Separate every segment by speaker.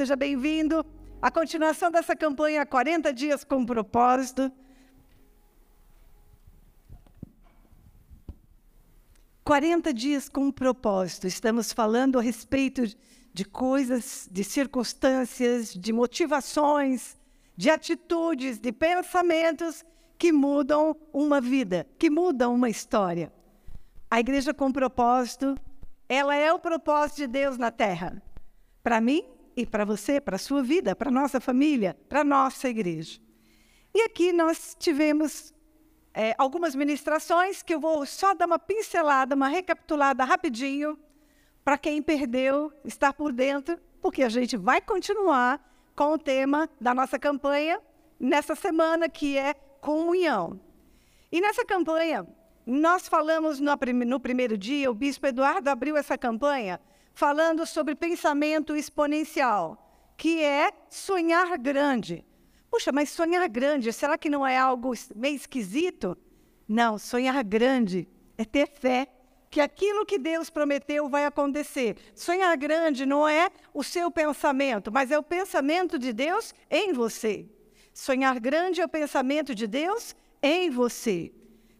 Speaker 1: seja bem-vindo. A continuação dessa campanha 40 dias com propósito. 40 dias com propósito. Estamos falando a respeito de coisas, de circunstâncias, de motivações, de atitudes, de pensamentos que mudam uma vida, que mudam uma história. A igreja com propósito, ela é o propósito de Deus na terra. Para mim e para você, para a sua vida, para a nossa família, para a nossa igreja. E aqui nós tivemos é, algumas ministrações que eu vou só dar uma pincelada, uma recapitulada rapidinho, para quem perdeu estar por dentro, porque a gente vai continuar com o tema da nossa campanha nessa semana, que é comunhão. E nessa campanha, nós falamos no, no primeiro dia, o bispo Eduardo abriu essa campanha falando sobre pensamento exponencial, que é sonhar grande. Puxa, mas sonhar grande, será que não é algo meio esquisito? Não, sonhar grande é ter fé que aquilo que Deus prometeu vai acontecer. Sonhar grande não é o seu pensamento, mas é o pensamento de Deus em você. Sonhar grande é o pensamento de Deus em você.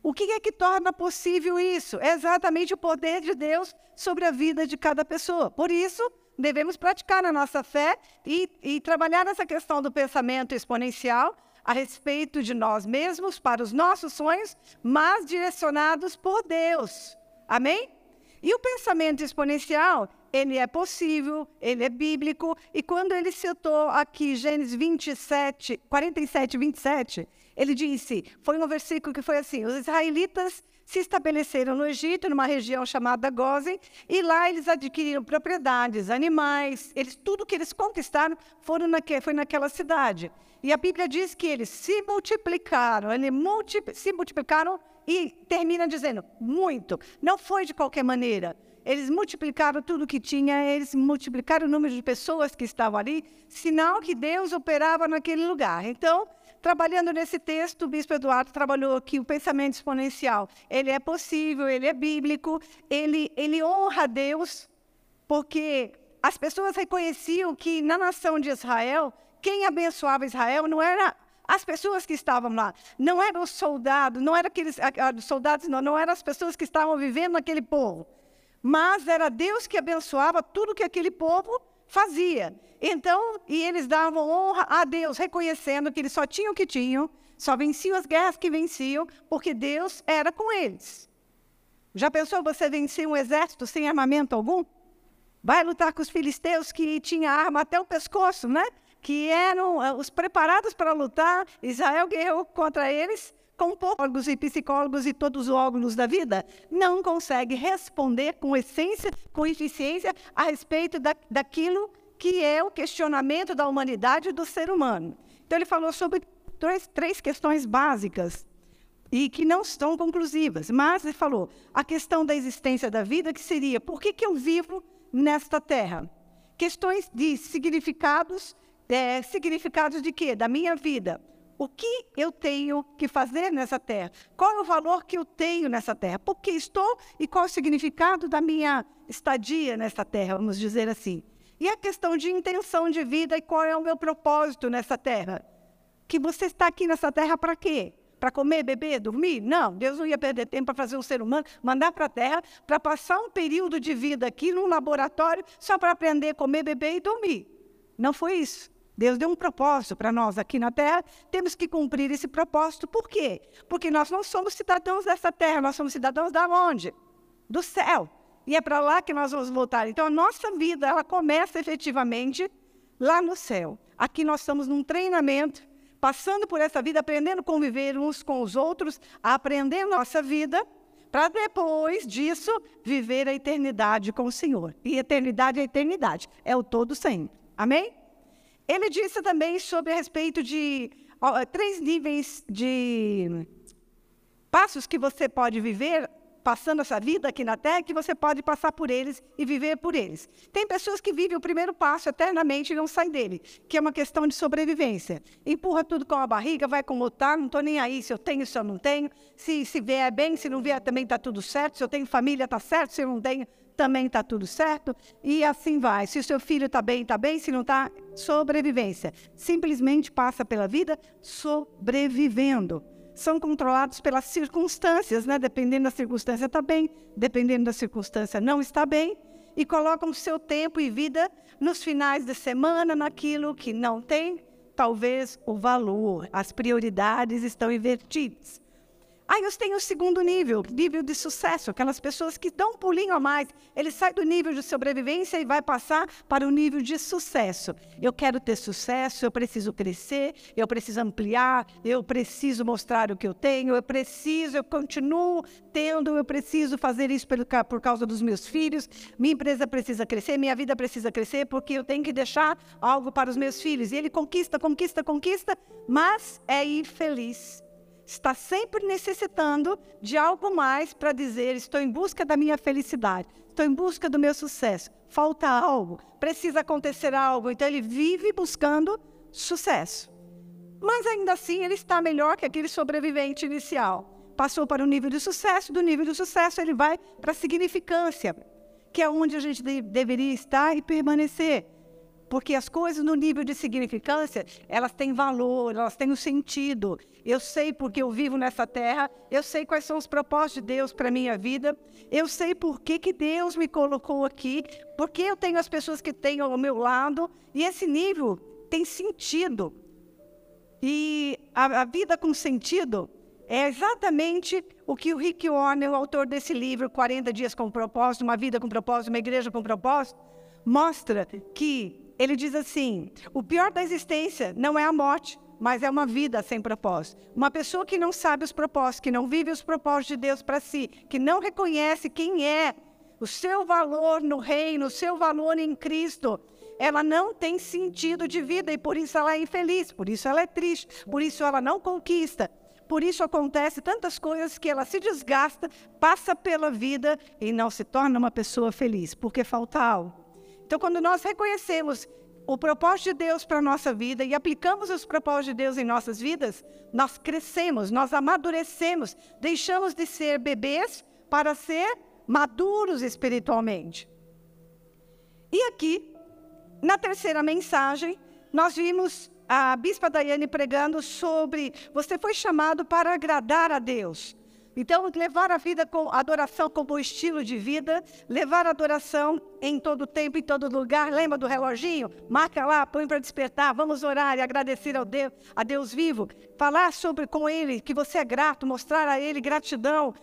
Speaker 1: O que é que torna possível isso? É exatamente o poder de Deus sobre a vida de cada pessoa. Por isso, devemos praticar a nossa fé e, e trabalhar essa questão do pensamento exponencial a respeito de nós mesmos, para os nossos sonhos, mas direcionados por Deus. Amém? E o pensamento exponencial, ele é possível, ele é bíblico, e quando ele citou aqui Gênesis 27, 47, 27, ele disse, foi um versículo que foi assim, os israelitas se estabeleceram no Egito, numa região chamada Gozen, e lá eles adquiriram propriedades, animais, eles, tudo que eles conquistaram foram naque, foi naquela cidade. E a Bíblia diz que eles se multiplicaram, eles multi, se multiplicaram e termina dizendo, muito. Não foi de qualquer maneira. Eles multiplicaram tudo que tinha, eles multiplicaram o número de pessoas que estavam ali, sinal que Deus operava naquele lugar. Então, Trabalhando nesse texto, o bispo Eduardo trabalhou aqui o pensamento exponencial. Ele é possível, ele é bíblico, ele, ele honra a Deus, porque as pessoas reconheciam que na nação de Israel, quem abençoava Israel não era as pessoas que estavam lá, não eram os soldados, não eram aqueles soldados, não, não eram as pessoas que estavam vivendo naquele povo, mas era Deus que abençoava tudo que aquele povo fazia. Então, e eles davam honra a Deus, reconhecendo que eles só tinham o que tinham, só venciam as guerras que venciam, porque Deus era com eles. Já pensou você vencer um exército sem armamento algum? Vai lutar com os filisteus que tinham arma até o pescoço, né? Que eram uh, os preparados para lutar. Israel guerreou contra eles com psicólogos e psicólogos e todos os órgãos da vida, não consegue responder com essência, com eficiência, a respeito da, daquilo que é o questionamento da humanidade do ser humano. Então, ele falou sobre três, três questões básicas e que não estão conclusivas, mas ele falou a questão da existência da vida, que seria por que, que eu vivo nesta terra? Questões de significados, é, significados de quê? Da minha vida o que eu tenho que fazer nessa terra? Qual é o valor que eu tenho nessa terra? Por que estou e qual é o significado da minha estadia nessa terra, vamos dizer assim. E a questão de intenção de vida e qual é o meu propósito nessa terra? Que você está aqui nessa terra para quê? Para comer, beber, dormir? Não, Deus não ia perder tempo para fazer um ser humano, mandar para a terra para passar um período de vida aqui num laboratório só para aprender a comer, beber e dormir. Não foi isso. Deus deu um propósito para nós aqui na Terra, temos que cumprir esse propósito. Por quê? Porque nós não somos cidadãos dessa Terra, nós somos cidadãos da onde? Do céu. E é para lá que nós vamos voltar. Então, a nossa vida, ela começa efetivamente lá no céu. Aqui nós estamos num treinamento, passando por essa vida, aprendendo a conviver uns com os outros, a aprender nossa vida, para depois disso viver a eternidade com o Senhor. E eternidade é eternidade, é o todo sempre. Amém? Ele disse também sobre a respeito de ó, três níveis de passos que você pode viver passando essa vida aqui na Terra, que você pode passar por eles e viver por eles. Tem pessoas que vivem o primeiro passo eternamente e não saem dele, que é uma questão de sobrevivência. Empurra tudo com a barriga, vai com lutar, não estou nem aí se eu tenho, se eu não tenho, se, se vier bem, se não vier também está tudo certo, se eu tenho família está certo, se eu não tenho também está tudo certo. E assim vai. Se o seu filho está bem, está bem. Se não está, sobrevivência. Simplesmente passa pela vida sobrevivendo. São controlados pelas circunstâncias, né? Dependendo da circunstância, está bem. Dependendo da circunstância, não está bem. E colocam seu tempo e vida nos finais de semana naquilo que não tem, talvez, o valor. As prioridades estão invertidas. Aí eu tenho o segundo nível, nível de sucesso, aquelas pessoas que dão um pulinho a mais. Ele sai do nível de sobrevivência e vai passar para o nível de sucesso. Eu quero ter sucesso, eu preciso crescer, eu preciso ampliar, eu preciso mostrar o que eu tenho, eu preciso, eu continuo tendo, eu preciso fazer isso por causa dos meus filhos. Minha empresa precisa crescer, minha vida precisa crescer, porque eu tenho que deixar algo para os meus filhos. E ele conquista, conquista, conquista, mas é infeliz está sempre necessitando de algo mais para dizer: estou em busca da minha felicidade, estou em busca do meu sucesso. Falta algo, precisa acontecer algo. Então ele vive buscando sucesso. Mas ainda assim ele está melhor que aquele sobrevivente inicial. Passou para o nível de sucesso, do nível de sucesso ele vai para a significância, que é onde a gente de deveria estar e permanecer porque as coisas no nível de significância, elas têm valor, elas têm um sentido. Eu sei porque eu vivo nessa terra, eu sei quais são os propósitos de Deus para a minha vida, eu sei por que, que Deus me colocou aqui, porque eu tenho as pessoas que têm ao meu lado, e esse nível tem sentido. E a, a vida com sentido é exatamente o que o Rick Warner, o autor desse livro, 40 Dias com Propósito, Uma Vida com Propósito, Uma Igreja com Propósito, mostra que ele diz assim: o pior da existência não é a morte, mas é uma vida sem propósito. Uma pessoa que não sabe os propósitos, que não vive os propósitos de Deus para si, que não reconhece quem é, o seu valor no reino, o seu valor em Cristo, ela não tem sentido de vida e por isso ela é infeliz, por isso ela é triste, por isso ela não conquista. Por isso acontece tantas coisas que ela se desgasta, passa pela vida e não se torna uma pessoa feliz, porque falta algo. Então, quando nós reconhecemos o propósito de Deus para a nossa vida e aplicamos os propósitos de Deus em nossas vidas, nós crescemos, nós amadurecemos, deixamos de ser bebês para ser maduros espiritualmente. E aqui, na terceira mensagem, nós vimos a bispa Daiane pregando sobre você foi chamado para agradar a Deus. Então, levar a vida com adoração como estilo de vida, levar a adoração em todo tempo, em todo lugar. Lembra do reloginho? Marca lá, põe para despertar. Vamos orar e agradecer ao Deus, a Deus vivo. Falar sobre com Ele que você é grato, mostrar a Ele gratidão,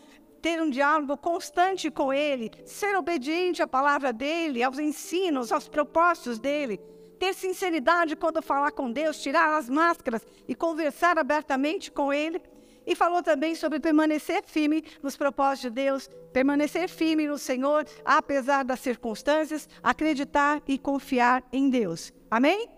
Speaker 1: ter um diálogo constante com Ele, ser obediente à palavra dele, aos ensinos, aos propósitos dele. Ter sinceridade quando falar com Deus, tirar as máscaras e conversar abertamente com Ele. E falou também sobre permanecer firme nos propósitos de Deus, permanecer firme no Senhor, apesar das circunstâncias, acreditar e confiar em Deus. Amém?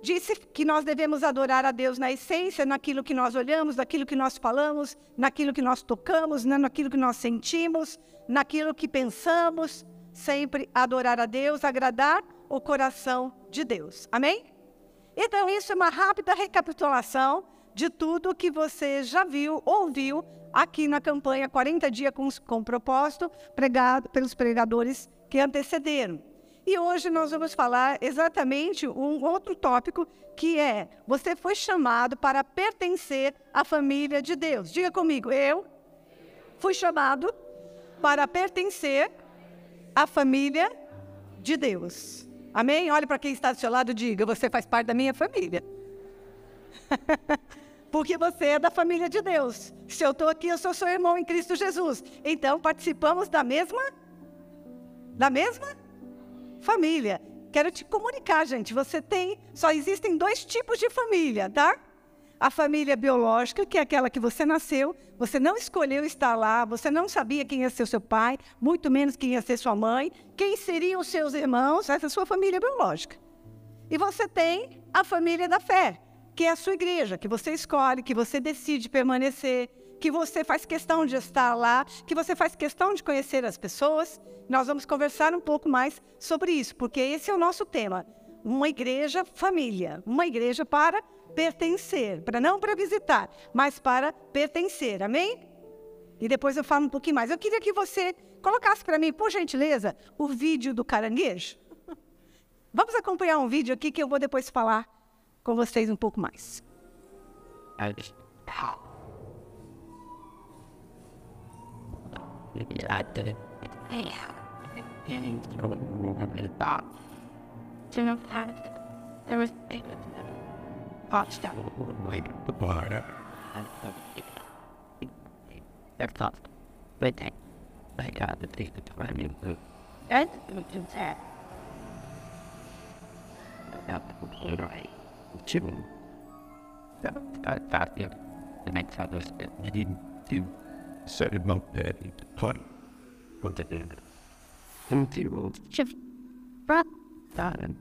Speaker 1: Disse que nós devemos adorar a Deus na essência, naquilo que nós olhamos, naquilo que nós falamos, naquilo que nós tocamos, né, naquilo que nós sentimos, naquilo que pensamos. Sempre adorar a Deus, agradar o coração de Deus. Amém? Então, isso é uma rápida recapitulação de tudo que você já viu, ouviu aqui na campanha 40 Dias com, com Propósito, pregado pelos pregadores que antecederam. E hoje nós vamos falar exatamente um outro tópico que é: você foi chamado para pertencer à família de Deus. Diga comigo, eu fui chamado para pertencer à família de Deus. Amém? Olhe para quem está do seu lado e diga: você faz parte da minha família. porque você é da família de Deus. Se eu estou aqui, eu sou seu irmão em Cristo Jesus. Então participamos da mesma, da mesma família. Quero te comunicar, gente. Você tem, só existem dois tipos de família, tá? A família biológica, que é aquela que você nasceu, você não escolheu estar lá, você não sabia quem ia ser seu pai, muito menos quem ia ser sua mãe, quem seriam os seus irmãos, essa é a sua família biológica. E você tem a família da fé, que é a sua igreja, que você escolhe, que você decide permanecer, que você faz questão de estar lá, que você faz questão de conhecer as pessoas. Nós vamos conversar um pouco mais sobre isso, porque esse é o nosso tema. Uma igreja família, uma igreja para pertencer, para não para visitar, mas para pertencer. Amém? e depois eu falo um pouquinho mais. Eu queria que você colocasse para mim, por gentileza, o vídeo do caranguejo. Vamos acompanhar um vídeo aqui que eu vou depois falar com vocês um pouco mais.
Speaker 2: children. That, that, that, yeah. The next other step, you didn't do set him up there. What? What did Empty Empty world.
Speaker 3: Shift. Brat.
Speaker 2: Darling.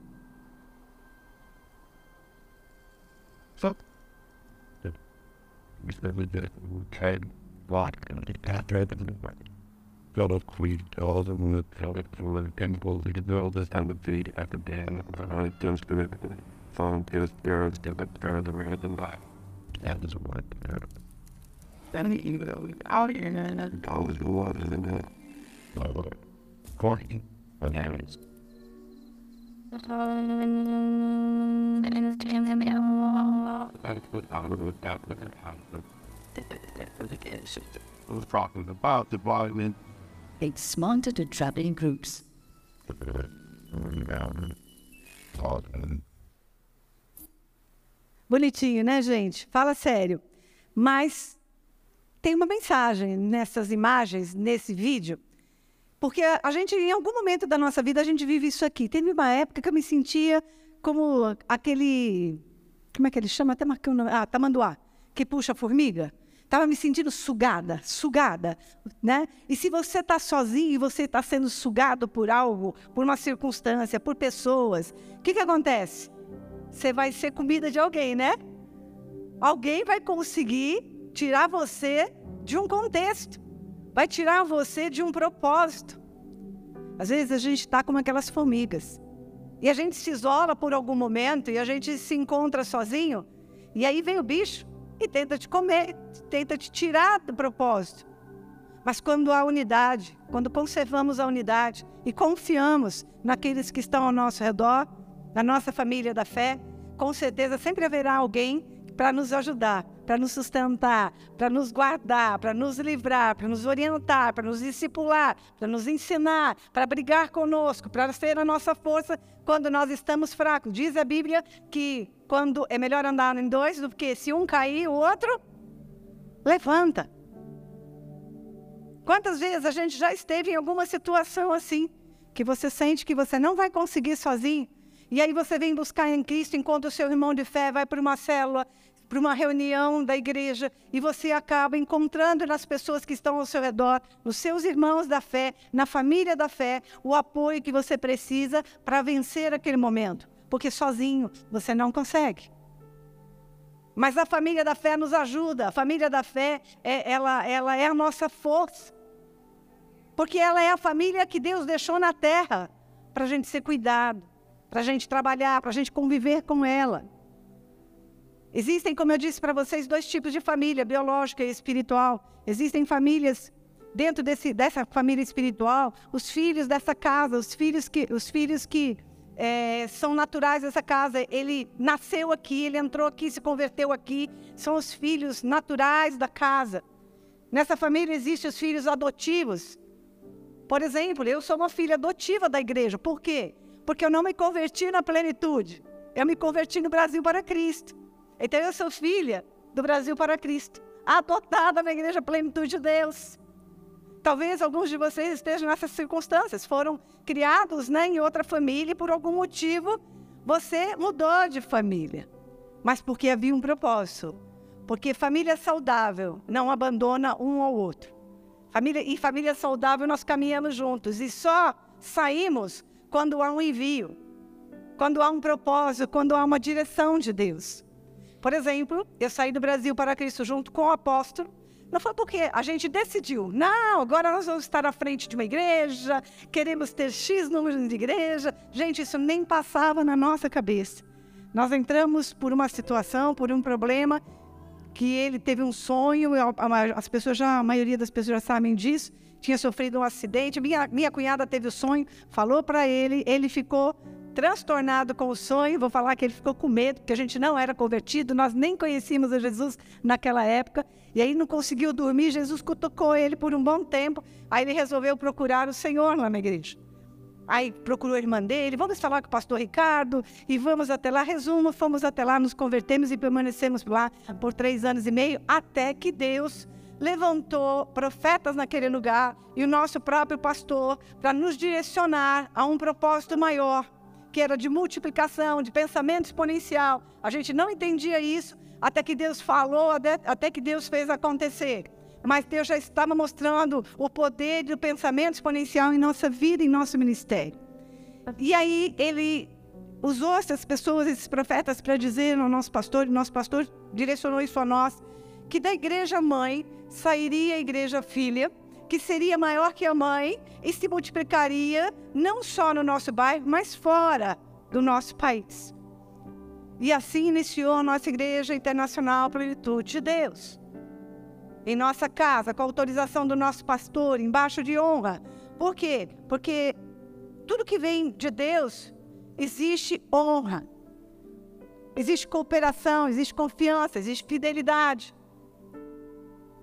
Speaker 2: Fuck. Ich bin kein Wort, after kann reden. Fell of Queen, all the moon, fell of the temple, the world is time the feet, at the band, behind the spirit phone two zero seven zero American life. That is what. Send the email without internet. Always the water than that. Recording. There it is. Talking about the.
Speaker 3: It's monitored traveling groups.
Speaker 1: Bonitinho, né, gente? Fala sério. Mas tem uma mensagem nessas imagens, nesse vídeo, porque a, gente, em algum momento da nossa vida, a gente vive isso aqui. Teve uma época que eu me sentia como aquele. Como é que ele chama? Até marcou o nome. Ah, tamanduá, que puxa a formiga. Estava me sentindo sugada, sugada, né? E se você está sozinho e você está sendo sugado por algo, por uma circunstância, por pessoas, o que, que acontece? Você vai ser comida de alguém, né? Alguém vai conseguir tirar você de um contexto, vai tirar você de um propósito. Às vezes a gente está como aquelas formigas e a gente se isola por algum momento e a gente se encontra sozinho e aí vem o bicho e tenta te comer, tenta te tirar do propósito. Mas quando há unidade, quando conservamos a unidade e confiamos naqueles que estão ao nosso redor, na nossa família da fé, com certeza sempre haverá alguém para nos ajudar, para nos sustentar, para nos guardar, para nos livrar, para nos orientar, para nos discipular, para nos ensinar, para brigar conosco, para ser a nossa força quando nós estamos fracos. Diz a Bíblia que quando é melhor andar em dois do que se um cair, o outro levanta. Quantas vezes a gente já esteve em alguma situação assim, que você sente que você não vai conseguir sozinho, e aí você vem buscar em Cristo, encontra o seu irmão de fé, vai para uma célula, para uma reunião da igreja, e você acaba encontrando nas pessoas que estão ao seu redor, nos seus irmãos da fé, na família da fé, o apoio que você precisa para vencer aquele momento. Porque sozinho você não consegue. Mas a família da fé nos ajuda. A família da fé, é, ela, ela é a nossa força. Porque ela é a família que Deus deixou na terra para a gente ser cuidado, para a gente trabalhar, para a gente conviver com ela. Existem, como eu disse para vocês, dois tipos de família, biológica e espiritual. Existem famílias dentro desse, dessa família espiritual, os filhos dessa casa, os filhos que, os filhos que é, são naturais dessa casa. Ele nasceu aqui, ele entrou aqui, se converteu aqui. São os filhos naturais da casa. Nessa família existem os filhos adotivos. Por exemplo, eu sou uma filha adotiva da igreja. Por quê? Porque eu não me converti na plenitude. Eu me converti no Brasil para Cristo. Então eu sou filha do Brasil para Cristo, adotada na igreja Plenitude de Deus. Talvez alguns de vocês estejam nessas circunstâncias, foram criados né, em outra família e por algum motivo você mudou de família. Mas porque havia um propósito. Porque família saudável não abandona um ao outro. Família, e família saudável nós caminhamos juntos. E só saímos quando há um envio, quando há um propósito, quando há uma direção de Deus. Por exemplo, eu saí do Brasil para Cristo junto com o apóstolo. Não foi porque a gente decidiu, não, agora nós vamos estar à frente de uma igreja, queremos ter X número de igreja. Gente, isso nem passava na nossa cabeça. Nós entramos por uma situação, por um problema, que ele teve um sonho, as pessoas já, a maioria das pessoas já sabem disso, tinha sofrido um acidente. Minha, minha cunhada teve o sonho, falou para ele, ele ficou transtornado com o sonho. Vou falar que ele ficou com medo, porque a gente não era convertido, nós nem conhecíamos a Jesus naquela época. E aí não conseguiu dormir. Jesus cutucou ele por um bom tempo. Aí ele resolveu procurar o Senhor lá na igreja. Aí procurou a irmã dele, vamos falar com o pastor Ricardo, e vamos até lá. Resumo, fomos até lá, nos convertemos e permanecemos lá por três anos e meio, até que Deus levantou profetas naquele lugar e o nosso próprio pastor para nos direcionar a um propósito maior, que era de multiplicação, de pensamento exponencial. A gente não entendia isso até que Deus falou, até que Deus fez acontecer. Mas Deus já estava mostrando o poder do pensamento exponencial em nossa vida, em nosso ministério. E aí ele usou essas pessoas, esses profetas, para dizer ao nosso pastor, e nosso pastor direcionou isso a nós, que da igreja mãe sairia a igreja filha, que seria maior que a mãe e se multiplicaria não só no nosso bairro, mas fora do nosso país. E assim iniciou a nossa Igreja Internacional Plenitude de Deus. Em nossa casa, com autorização do nosso pastor, embaixo de honra. Por quê? Porque tudo que vem de Deus existe honra, existe cooperação, existe confiança, existe fidelidade.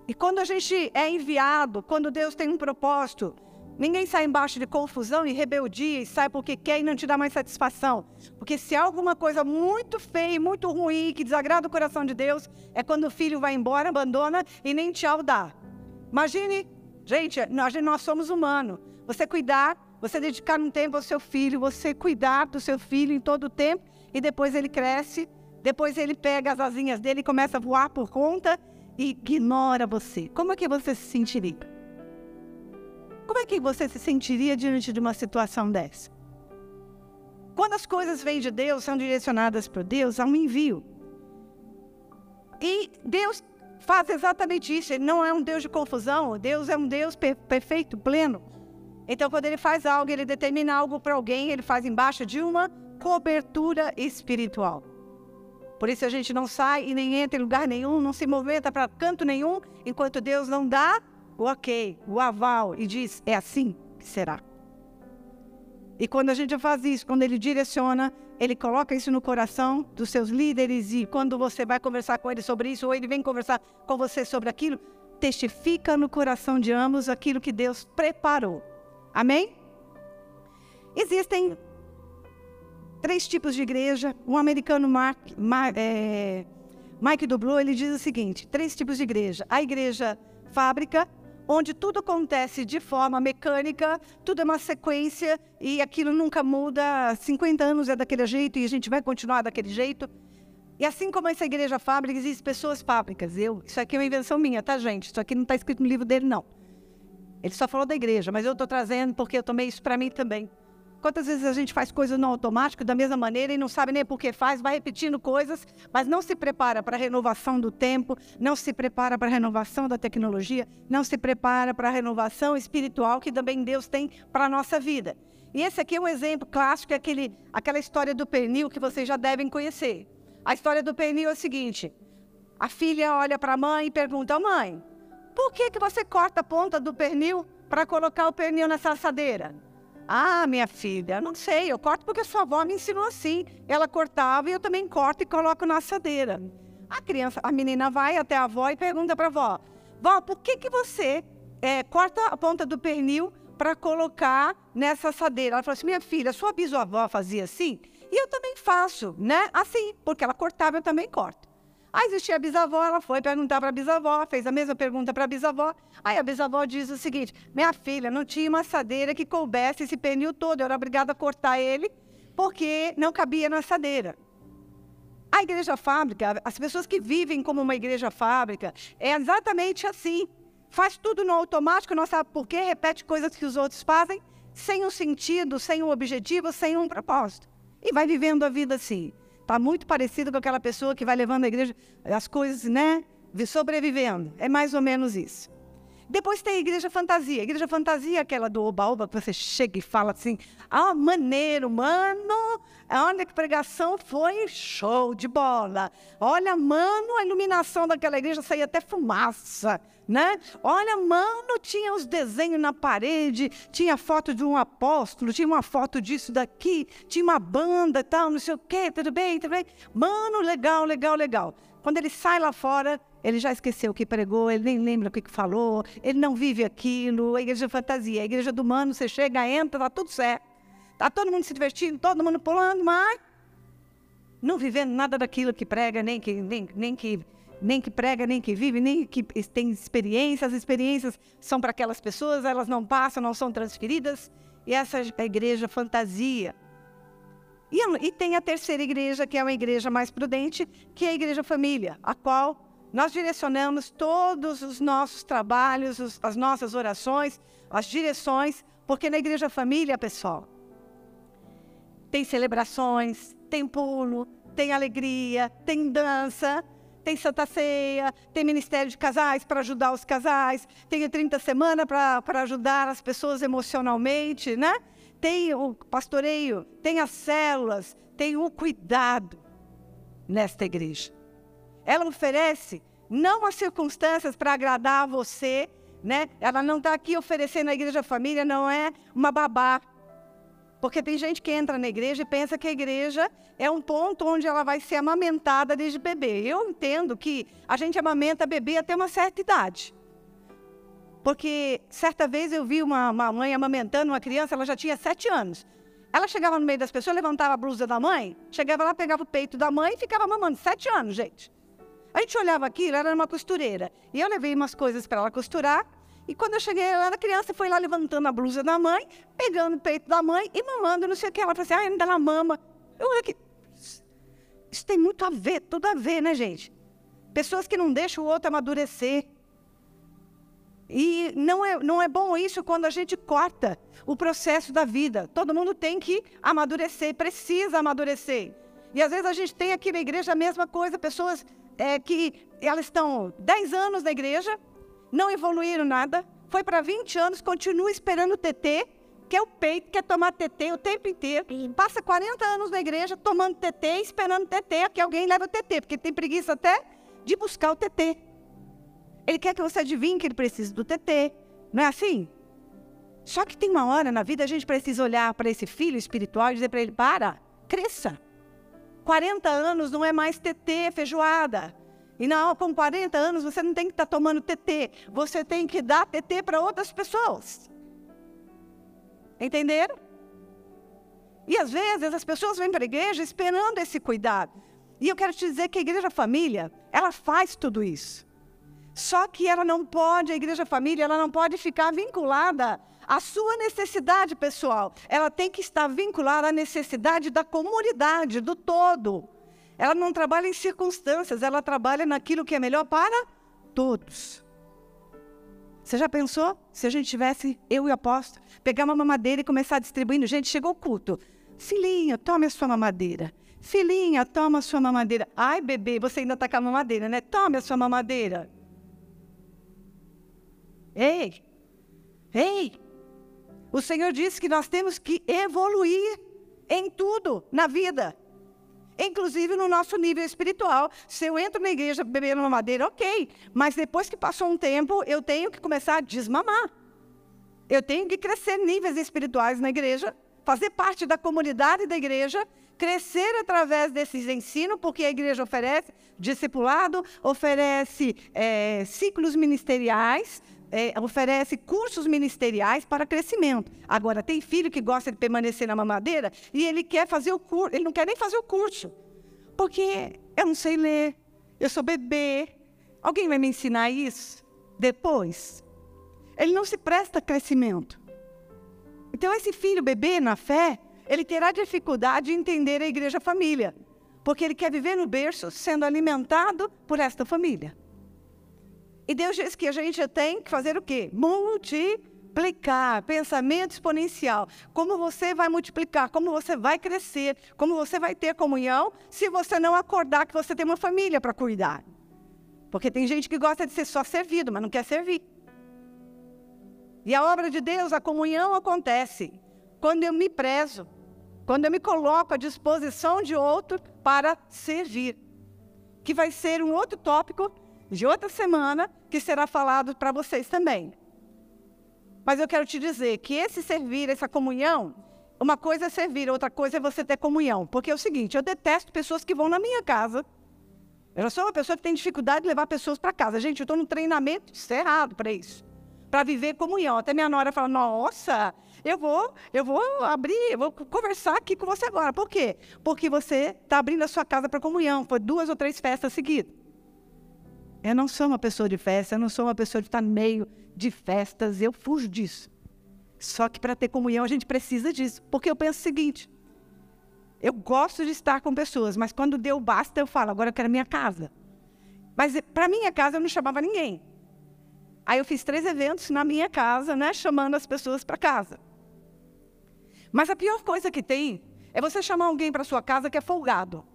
Speaker 1: E quando a gente é enviado, quando Deus tem um propósito, ninguém sai embaixo de confusão e rebeldia e sai porque quer e não te dá mais satisfação. Porque se há alguma coisa muito feia, muito ruim, que desagrada o coração de Deus, é quando o filho vai embora, abandona e nem tchau dá. Imagine, gente, nós, nós somos humanos. Você cuidar, você dedicar um tempo ao seu filho, você cuidar do seu filho em todo o tempo, e depois ele cresce, depois ele pega as asinhas dele e começa a voar por conta, ignora você, como é que você se sentiria? Como é que você se sentiria diante de uma situação dessa? Quando as coisas vêm de Deus, são direcionadas por Deus, há um envio. E Deus faz exatamente isso. Ele não é um Deus de confusão. Deus é um Deus perfeito, pleno. Então, quando ele faz algo, ele determina algo para alguém, ele faz embaixo de uma cobertura espiritual. Por isso a gente não sai e nem entra em lugar nenhum, não se movimenta para canto nenhum, enquanto Deus não dá o ok, o aval e diz: é assim que será. E quando a gente faz isso, quando ele direciona, ele coloca isso no coração dos seus líderes e quando você vai conversar com ele sobre isso ou ele vem conversar com você sobre aquilo, testifica no coração de ambos aquilo que Deus preparou. Amém? Existem três tipos de igreja. Um americano, Mark, Mark, é, Mike Dublou, ele diz o seguinte: três tipos de igreja. A igreja fábrica, onde tudo acontece de forma mecânica, tudo é uma sequência e aquilo nunca muda. 50 anos é daquele jeito e a gente vai continuar daquele jeito. E assim como essa igreja fábrica, existem pessoas fábricas. Eu, isso aqui é uma invenção minha, tá, gente? Isso aqui não está escrito no livro dele, não. Ele só falou da igreja, mas eu estou trazendo porque eu tomei isso para mim também. Quantas vezes a gente faz coisas no automático da mesma maneira e não sabe nem por que faz, vai repetindo coisas, mas não se prepara para a renovação do tempo, não se prepara para a renovação da tecnologia, não se prepara para a renovação espiritual que também Deus tem para a nossa vida. E esse aqui é um exemplo clássico, é aquele, aquela história do pernil que vocês já devem conhecer. A história do pernil é o seguinte: a filha olha para a mãe e pergunta: Mãe, por que, que você corta a ponta do pernil para colocar o pernil nessa assadeira? Ah, minha filha, não sei, eu corto porque sua avó me ensinou assim. Ela cortava e eu também corto e coloco na assadeira. A criança, a menina vai até a avó e pergunta para a avó: Vó, por que, que você é, corta a ponta do pernil para colocar nessa assadeira? Ela falou assim: Minha filha, sua bisavó fazia assim e eu também faço, né? Assim, porque ela cortava, eu também corto. Aí existia a bisavó, ela foi perguntar para a bisavó, fez a mesma pergunta para a bisavó. Aí a bisavó diz o seguinte: Minha filha, não tinha uma assadeira que coubesse esse pernil todo, eu era obrigada a cortar ele, porque não cabia na assadeira. A igreja fábrica, as pessoas que vivem como uma igreja fábrica, é exatamente assim. Faz tudo no automático, não sabe por quê, repete coisas que os outros fazem, sem um sentido, sem um objetivo, sem um propósito. E vai vivendo a vida assim. Está muito parecido com aquela pessoa que vai levando a igreja as coisas, né? Sobrevivendo. É mais ou menos isso. Depois tem a igreja fantasia. A igreja fantasia é aquela do oba-oba, que você chega e fala assim: ah, maneiro, mano. Olha que pregação foi show de bola. Olha, mano, a iluminação daquela igreja saía até fumaça, né? Olha, mano, tinha os desenhos na parede, tinha foto de um apóstolo, tinha uma foto disso daqui, tinha uma banda e tal, não sei o quê, tudo bem, tudo bem. Mano, legal, legal, legal. Quando ele sai lá fora, ele já esqueceu o que pregou, ele nem lembra o que falou, ele não vive aquilo, a igreja é fantasia, a igreja do humano, você chega, entra, tá tudo certo. Tá todo mundo se divertindo, todo mundo pulando, mas não vivendo nada daquilo que prega, nem que, nem, nem que, nem que prega, nem que vive, nem que tem experiência. As experiências são para aquelas pessoas, elas não passam, não são transferidas. E essa é a igreja fantasia. E, e tem a terceira igreja, que é uma igreja mais prudente, que é a igreja família, a qual nós direcionamos todos os nossos trabalhos, os, as nossas orações, as direções, porque na igreja família, pessoal, tem celebrações, tem pulo, tem alegria, tem dança, tem Santa Ceia, tem Ministério de Casais para ajudar os casais, tem a 30 Semana para ajudar as pessoas emocionalmente, né? tem o pastoreio, tem as células, tem o cuidado nesta igreja. Ela oferece não as circunstâncias para agradar a você, né? Ela não está aqui oferecendo a igreja família, não é uma babá. Porque tem gente que entra na igreja e pensa que a igreja é um ponto onde ela vai ser amamentada desde bebê. Eu entendo que a gente amamenta bebê até uma certa idade. Porque certa vez eu vi uma, uma mãe amamentando uma criança, ela já tinha sete anos. Ela chegava no meio das pessoas, levantava a blusa da mãe, chegava lá, pegava o peito da mãe e ficava mamando. Sete anos, gente. A gente olhava aquilo, ela era uma costureira. E eu levei umas coisas para ela costurar. E quando eu cheguei lá, a criança foi lá levantando a blusa da mãe, pegando o peito da mãe e mamando, não sei o que. Ela falou assim, ah, ainda ela mama. Eu olhei aqui. Isso tem muito a ver, tudo a ver, né, gente? Pessoas que não deixam o outro amadurecer. E não é, não é bom isso quando a gente corta o processo da vida. Todo mundo tem que amadurecer, precisa amadurecer. E às vezes a gente tem aqui na igreja a mesma coisa, pessoas é, que elas estão 10 anos na igreja, não evoluíram nada, foi para 20 anos, continua esperando o TT, quer o peito, quer tomar TT o tempo inteiro. Passa 40 anos na igreja tomando TT, esperando TT, que alguém leve o TT, porque tem preguiça até de buscar o TT. Ele quer que você adivinhe que ele precisa do TT. Não é assim? Só que tem uma hora na vida a gente precisa olhar para esse filho espiritual e dizer para ele: para, cresça. 40 anos não é mais TT, feijoada. E não, com 40 anos você não tem que estar tá tomando TT. Você tem que dar TT para outras pessoas. Entenderam? E às vezes as pessoas vêm para a igreja esperando esse cuidado. E eu quero te dizer que a igreja família, ela faz tudo isso. Só que ela não pode, a igreja família, ela não pode ficar vinculada à sua necessidade pessoal. Ela tem que estar vinculada à necessidade da comunidade, do todo. Ela não trabalha em circunstâncias, ela trabalha naquilo que é melhor para todos. Você já pensou se a gente tivesse, eu e o apóstolo, pegar uma mamadeira e começar distribuindo? Gente, chegou o culto. Filhinha, tome a sua mamadeira. Filhinha, toma a sua mamadeira. Ai, bebê, você ainda está com a mamadeira, né? Tome a sua mamadeira. Ei, ei, o Senhor disse que nós temos que evoluir em tudo na vida, inclusive no nosso nível espiritual. Se eu entro na igreja bebendo uma madeira, ok, mas depois que passou um tempo, eu tenho que começar a desmamar. Eu tenho que crescer níveis espirituais na igreja, fazer parte da comunidade da igreja, crescer através desses ensinos, porque a igreja oferece discipulado, oferece é, ciclos ministeriais, é, oferece cursos ministeriais para crescimento. Agora, tem filho que gosta de permanecer na mamadeira e ele quer fazer o curso, ele não quer nem fazer o curso. Porque eu não sei ler, eu sou bebê. Alguém vai me ensinar isso depois? Ele não se presta a crescimento. Então, esse filho bebê na fé, ele terá dificuldade de entender a igreja família, porque ele quer viver no berço sendo alimentado por esta família. E Deus diz que a gente tem que fazer o quê? Multiplicar, pensamento exponencial. Como você vai multiplicar, como você vai crescer, como você vai ter comunhão, se você não acordar que você tem uma família para cuidar. Porque tem gente que gosta de ser só servido, mas não quer servir. E a obra de Deus, a comunhão acontece quando eu me prezo, quando eu me coloco à disposição de outro para servir. Que vai ser um outro tópico de outra semana que será falado para vocês também. Mas eu quero te dizer que esse servir, essa comunhão, uma coisa é servir, outra coisa é você ter comunhão. Porque é o seguinte, eu detesto pessoas que vão na minha casa. Eu sou uma pessoa que tem dificuldade de levar pessoas para casa. Gente, eu estou no treinamento cerrado para isso. Para viver comunhão. Até minha nora fala, nossa, eu vou, eu vou abrir, eu vou conversar aqui com você agora. Por quê? Porque você está abrindo a sua casa para comunhão. Foi duas ou três festas seguidas. Eu não sou uma pessoa de festa, eu não sou uma pessoa de estar no meio de festas, eu fujo disso. Só que para ter comunhão a gente precisa disso, porque eu penso o seguinte: eu gosto de estar com pessoas, mas quando deu basta eu falo, agora eu quero minha casa. Mas para minha casa eu não chamava ninguém. Aí eu fiz três eventos na minha casa, né, chamando as pessoas para casa. Mas a pior coisa que tem é você chamar alguém para sua casa que é folgado.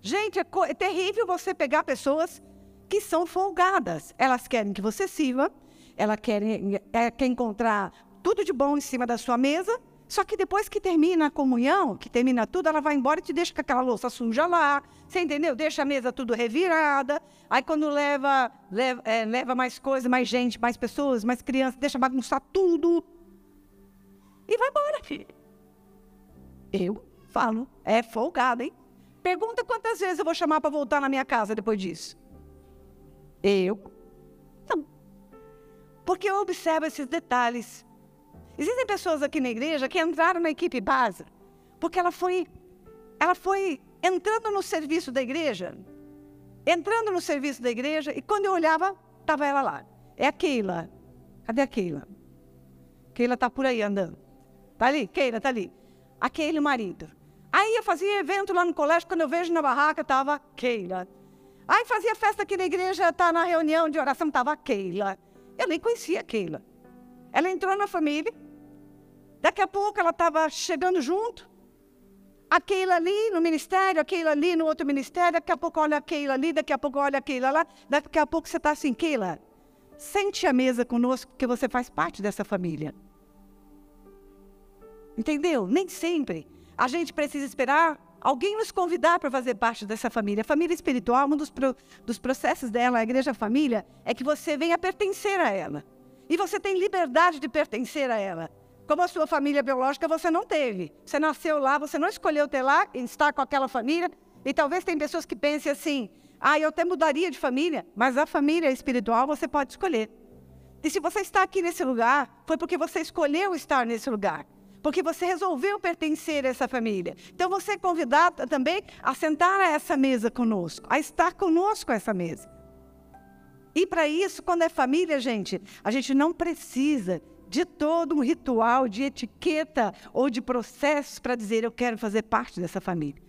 Speaker 1: Gente, é, é terrível você pegar pessoas que são folgadas. Elas querem que você sirva, elas querem é, quer encontrar tudo de bom em cima da sua mesa, só que depois que termina a comunhão, que termina tudo, ela vai embora e te deixa com aquela louça suja lá, você entendeu? Deixa a mesa tudo revirada, aí quando leva, leva, é, leva mais coisa, mais gente, mais pessoas, mais crianças, deixa bagunçar tudo. E vai embora, filho. Eu falo, é folgada, hein? Pergunta quantas vezes eu vou chamar para voltar na minha casa depois disso. Eu? Não. Porque eu observo esses detalhes. Existem pessoas aqui na igreja que entraram na equipe base porque ela foi, ela foi entrando no serviço da igreja, entrando no serviço da igreja, e quando eu olhava, estava ela lá. É a Keila. Cadê a Keila? Keila está por aí andando. Está ali? Keila está ali. Aquele marido. Aí eu fazia evento lá no colégio, quando eu vejo na barraca, estava Keila. Aí fazia festa aqui na igreja, tá na reunião de oração, estava a Keila. Eu nem conhecia a Keila. Ela entrou na família. Daqui a pouco ela estava chegando junto. A Keila ali no ministério, a Keila ali no outro ministério. Daqui a pouco olha a Keila ali, daqui a pouco olha a Keila lá. Daqui a pouco você está assim, Keila, sente a mesa conosco, porque você faz parte dessa família. Entendeu? Nem sempre a gente precisa esperar alguém nos convidar para fazer parte dessa família. A família espiritual, um dos, pro, dos processos dela, a igreja família, é que você venha pertencer a ela. E você tem liberdade de pertencer a ela. Como a sua família biológica, você não teve. Você nasceu lá, você não escolheu ter lá, estar com aquela família. E talvez tem pessoas que pensem assim: ah, eu até mudaria de família, mas a família espiritual você pode escolher. E se você está aqui nesse lugar, foi porque você escolheu estar nesse lugar porque você resolveu pertencer a essa família. Então você é convidado também a sentar a essa mesa conosco, a estar conosco a essa mesa. E para isso, quando é família, gente, a gente não precisa de todo um ritual de etiqueta ou de processos para dizer eu quero fazer parte dessa família.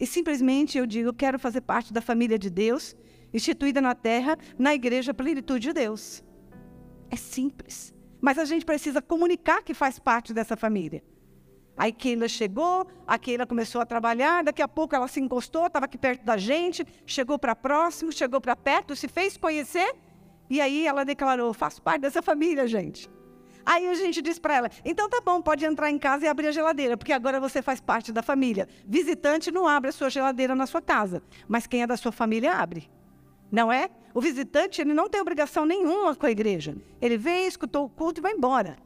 Speaker 1: E simplesmente eu digo eu quero fazer parte da família de Deus, instituída na terra, na igreja plenitude de Deus. É simples. Mas a gente precisa comunicar que faz parte dessa família. Aí Keila chegou, a Keila começou a trabalhar, daqui a pouco ela se encostou, estava aqui perto da gente, chegou para próximo, chegou para perto, se fez conhecer, e aí ela declarou: faço parte dessa família, gente. Aí a gente disse para ela: então tá bom, pode entrar em casa e abrir a geladeira, porque agora você faz parte da família. Visitante não abre a sua geladeira na sua casa, mas quem é da sua família abre. Não é? O visitante ele não tem obrigação nenhuma com a igreja. Ele vem, escutou o culto e vai embora.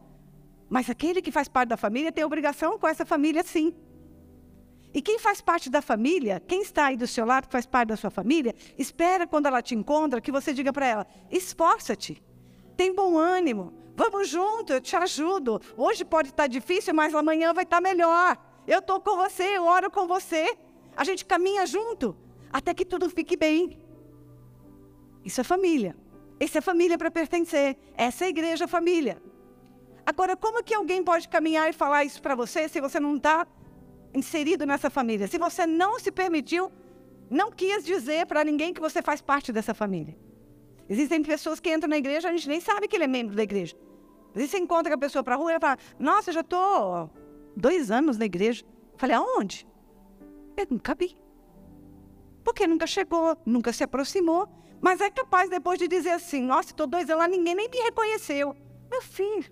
Speaker 1: Mas aquele que faz parte da família tem obrigação com essa família, sim. E quem faz parte da família, quem está aí do seu lado, que faz parte da sua família, espera quando ela te encontra que você diga para ela: esforça-te, tem bom ânimo, vamos junto, eu te ajudo. Hoje pode estar difícil, mas amanhã vai estar melhor. Eu estou com você, eu oro com você. A gente caminha junto até que tudo fique bem. Isso é família. Essa é família para pertencer. Essa é a igreja família. Agora, como que alguém pode caminhar e falar isso para você se você não está inserido nessa família? Se você não se permitiu, não quis dizer para ninguém que você faz parte dessa família. Existem pessoas que entram na igreja, a gente nem sabe que ele é membro da igreja. Às vezes você encontra a pessoa para a rua e ela fala, nossa, eu já estou dois anos na igreja. Eu falei, aonde? Eu nunca vi. Porque nunca chegou, nunca se aproximou. Mas é capaz depois de dizer assim: nossa, estou dois anos lá, ninguém nem me reconheceu. Meu filho,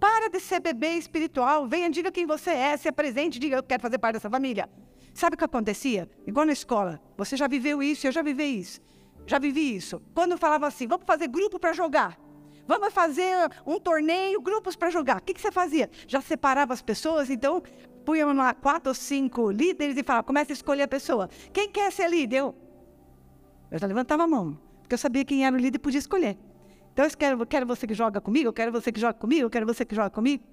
Speaker 1: para de ser bebê espiritual. Venha, diga quem você é, se apresente, diga eu quero fazer parte dessa família. Sabe o que acontecia? Igual na escola. Você já viveu isso, eu já vivi isso. Já vivi isso. Quando falava assim, vamos fazer grupo para jogar. Vamos fazer um torneio, grupos para jogar. O que, que você fazia? Já separava as pessoas, então punham lá quatro ou cinco líderes e falava, começa a escolher a pessoa. Quem quer ser líder? Eu, eu já levantava a mão, porque eu sabia quem era o líder e podia escolher. Então, eu quero, quero você que joga comigo, eu quero você que joga comigo, eu quero você que joga comigo.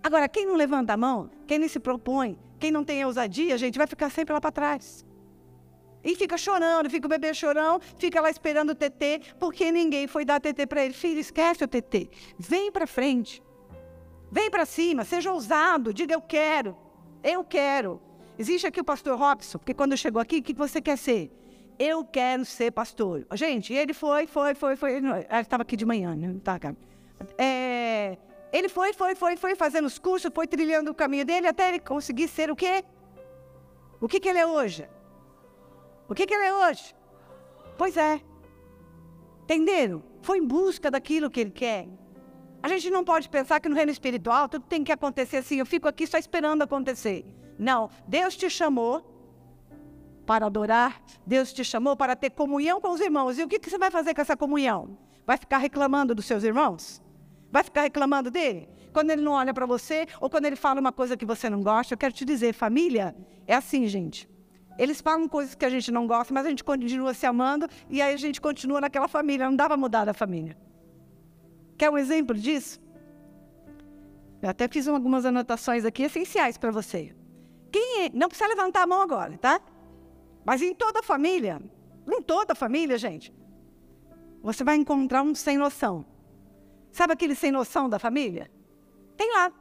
Speaker 1: Agora, quem não levanta a mão, quem não se propõe, quem não tem ousadia, gente vai ficar sempre lá para trás. E fica chorando, fica o bebê chorão, fica lá esperando o TT, porque ninguém foi dar TT para ele. Filho, esquece o TT. Vem para frente. Vem para cima, seja ousado, diga eu quero. Eu quero. Existe aqui o pastor Robson, porque quando chegou aqui, o que você quer ser? Eu quero ser pastor. Gente, ele foi, foi, foi, foi. Ele estava aqui de manhã, né? Tá. É, ele foi, foi, foi, foi fazendo os cursos, foi trilhando o caminho dele até ele conseguir ser o quê? O que, que ele é hoje? O que, que ele é hoje? Pois é. Entenderam? Foi em busca daquilo que ele quer. A gente não pode pensar que no reino espiritual tudo tem que acontecer assim. Eu fico aqui só esperando acontecer. Não. Deus te chamou para adorar. Deus te chamou para ter comunhão com os irmãos. E o que, que você vai fazer com essa comunhão? Vai ficar reclamando dos seus irmãos? Vai ficar reclamando dele? Quando ele não olha para você ou quando ele fala uma coisa que você não gosta, eu quero te dizer, família, é assim, gente. Eles falam coisas que a gente não gosta, mas a gente continua se amando e aí a gente continua naquela família. Não dá para mudar da família. Quer um exemplo disso? Eu até fiz algumas anotações aqui essenciais para você. Quem é? Não precisa levantar a mão agora, tá? Mas em toda família, em toda família, gente, você vai encontrar um sem noção. Sabe aquele sem noção da família? Tem lá.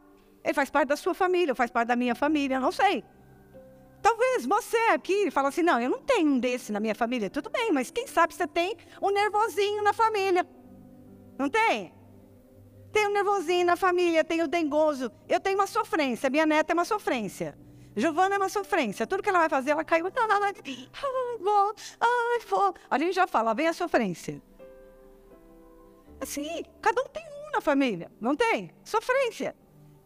Speaker 1: Ele faz parte da sua família, faz parte da minha família, não sei. Talvez você aqui fala assim, não, eu não tenho um desse na minha família. Tudo bem, mas quem sabe você tem um nervosinho na família. Não tem? Tem um nervosinho na família, tem o dengoso. Eu tenho uma sofrência, minha neta é uma sofrência. Giovana é uma sofrência. Tudo que ela vai fazer, ela caiu. Ai, vou, ai, vou. A gente já fala, vem a sofrência. Assim, cada um tem um na família, não tem? Sofrência.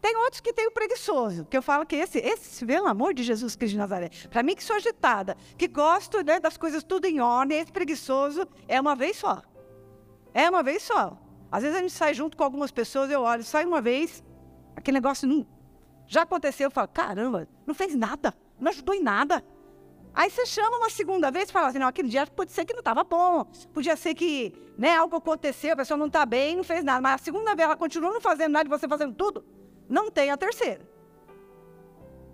Speaker 1: Tem outros que tem o preguiçoso, que eu falo que esse, esse pelo amor de Jesus Cristo de Nazaré, para mim que sou agitada, que gosto né, das coisas tudo em ordem, esse preguiçoso é uma vez só. É uma vez só. Às vezes a gente sai junto com algumas pessoas, eu olho, sai uma vez, aquele negócio não. Já aconteceu, eu falo, caramba, não fez nada, não ajudou em nada. Aí você chama uma segunda vez e fala assim, não, aquele dia pode ser que não estava bom, podia ser que né, algo aconteceu, a pessoa não está bem, não fez nada. Mas a segunda vez ela continua não fazendo nada e você fazendo tudo não tem a terceira.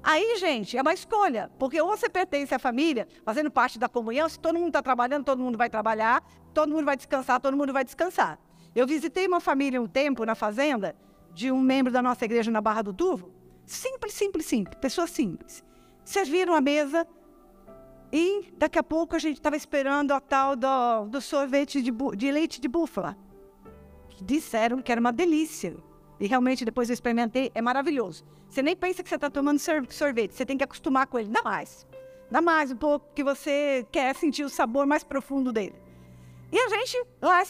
Speaker 1: Aí, gente, é uma escolha, porque ou você pertence à família, fazendo parte da comunhão, se todo mundo está trabalhando, todo mundo vai trabalhar, todo mundo vai descansar, todo mundo vai descansar. Eu visitei uma família um tempo na fazenda, de um membro da nossa igreja na Barra do Turvo. Simples, simples, simples, pessoas simples. Serviram a mesa e daqui a pouco a gente estava esperando a tal do, do sorvete de, de leite de búfala. Disseram que era uma delícia. E realmente, depois eu experimentei, é maravilhoso. Você nem pensa que você está tomando sorvete, você tem que acostumar com ele. Dá mais. Dá mais um pouco, que você quer sentir o sabor mais profundo dele. E a gente, lá,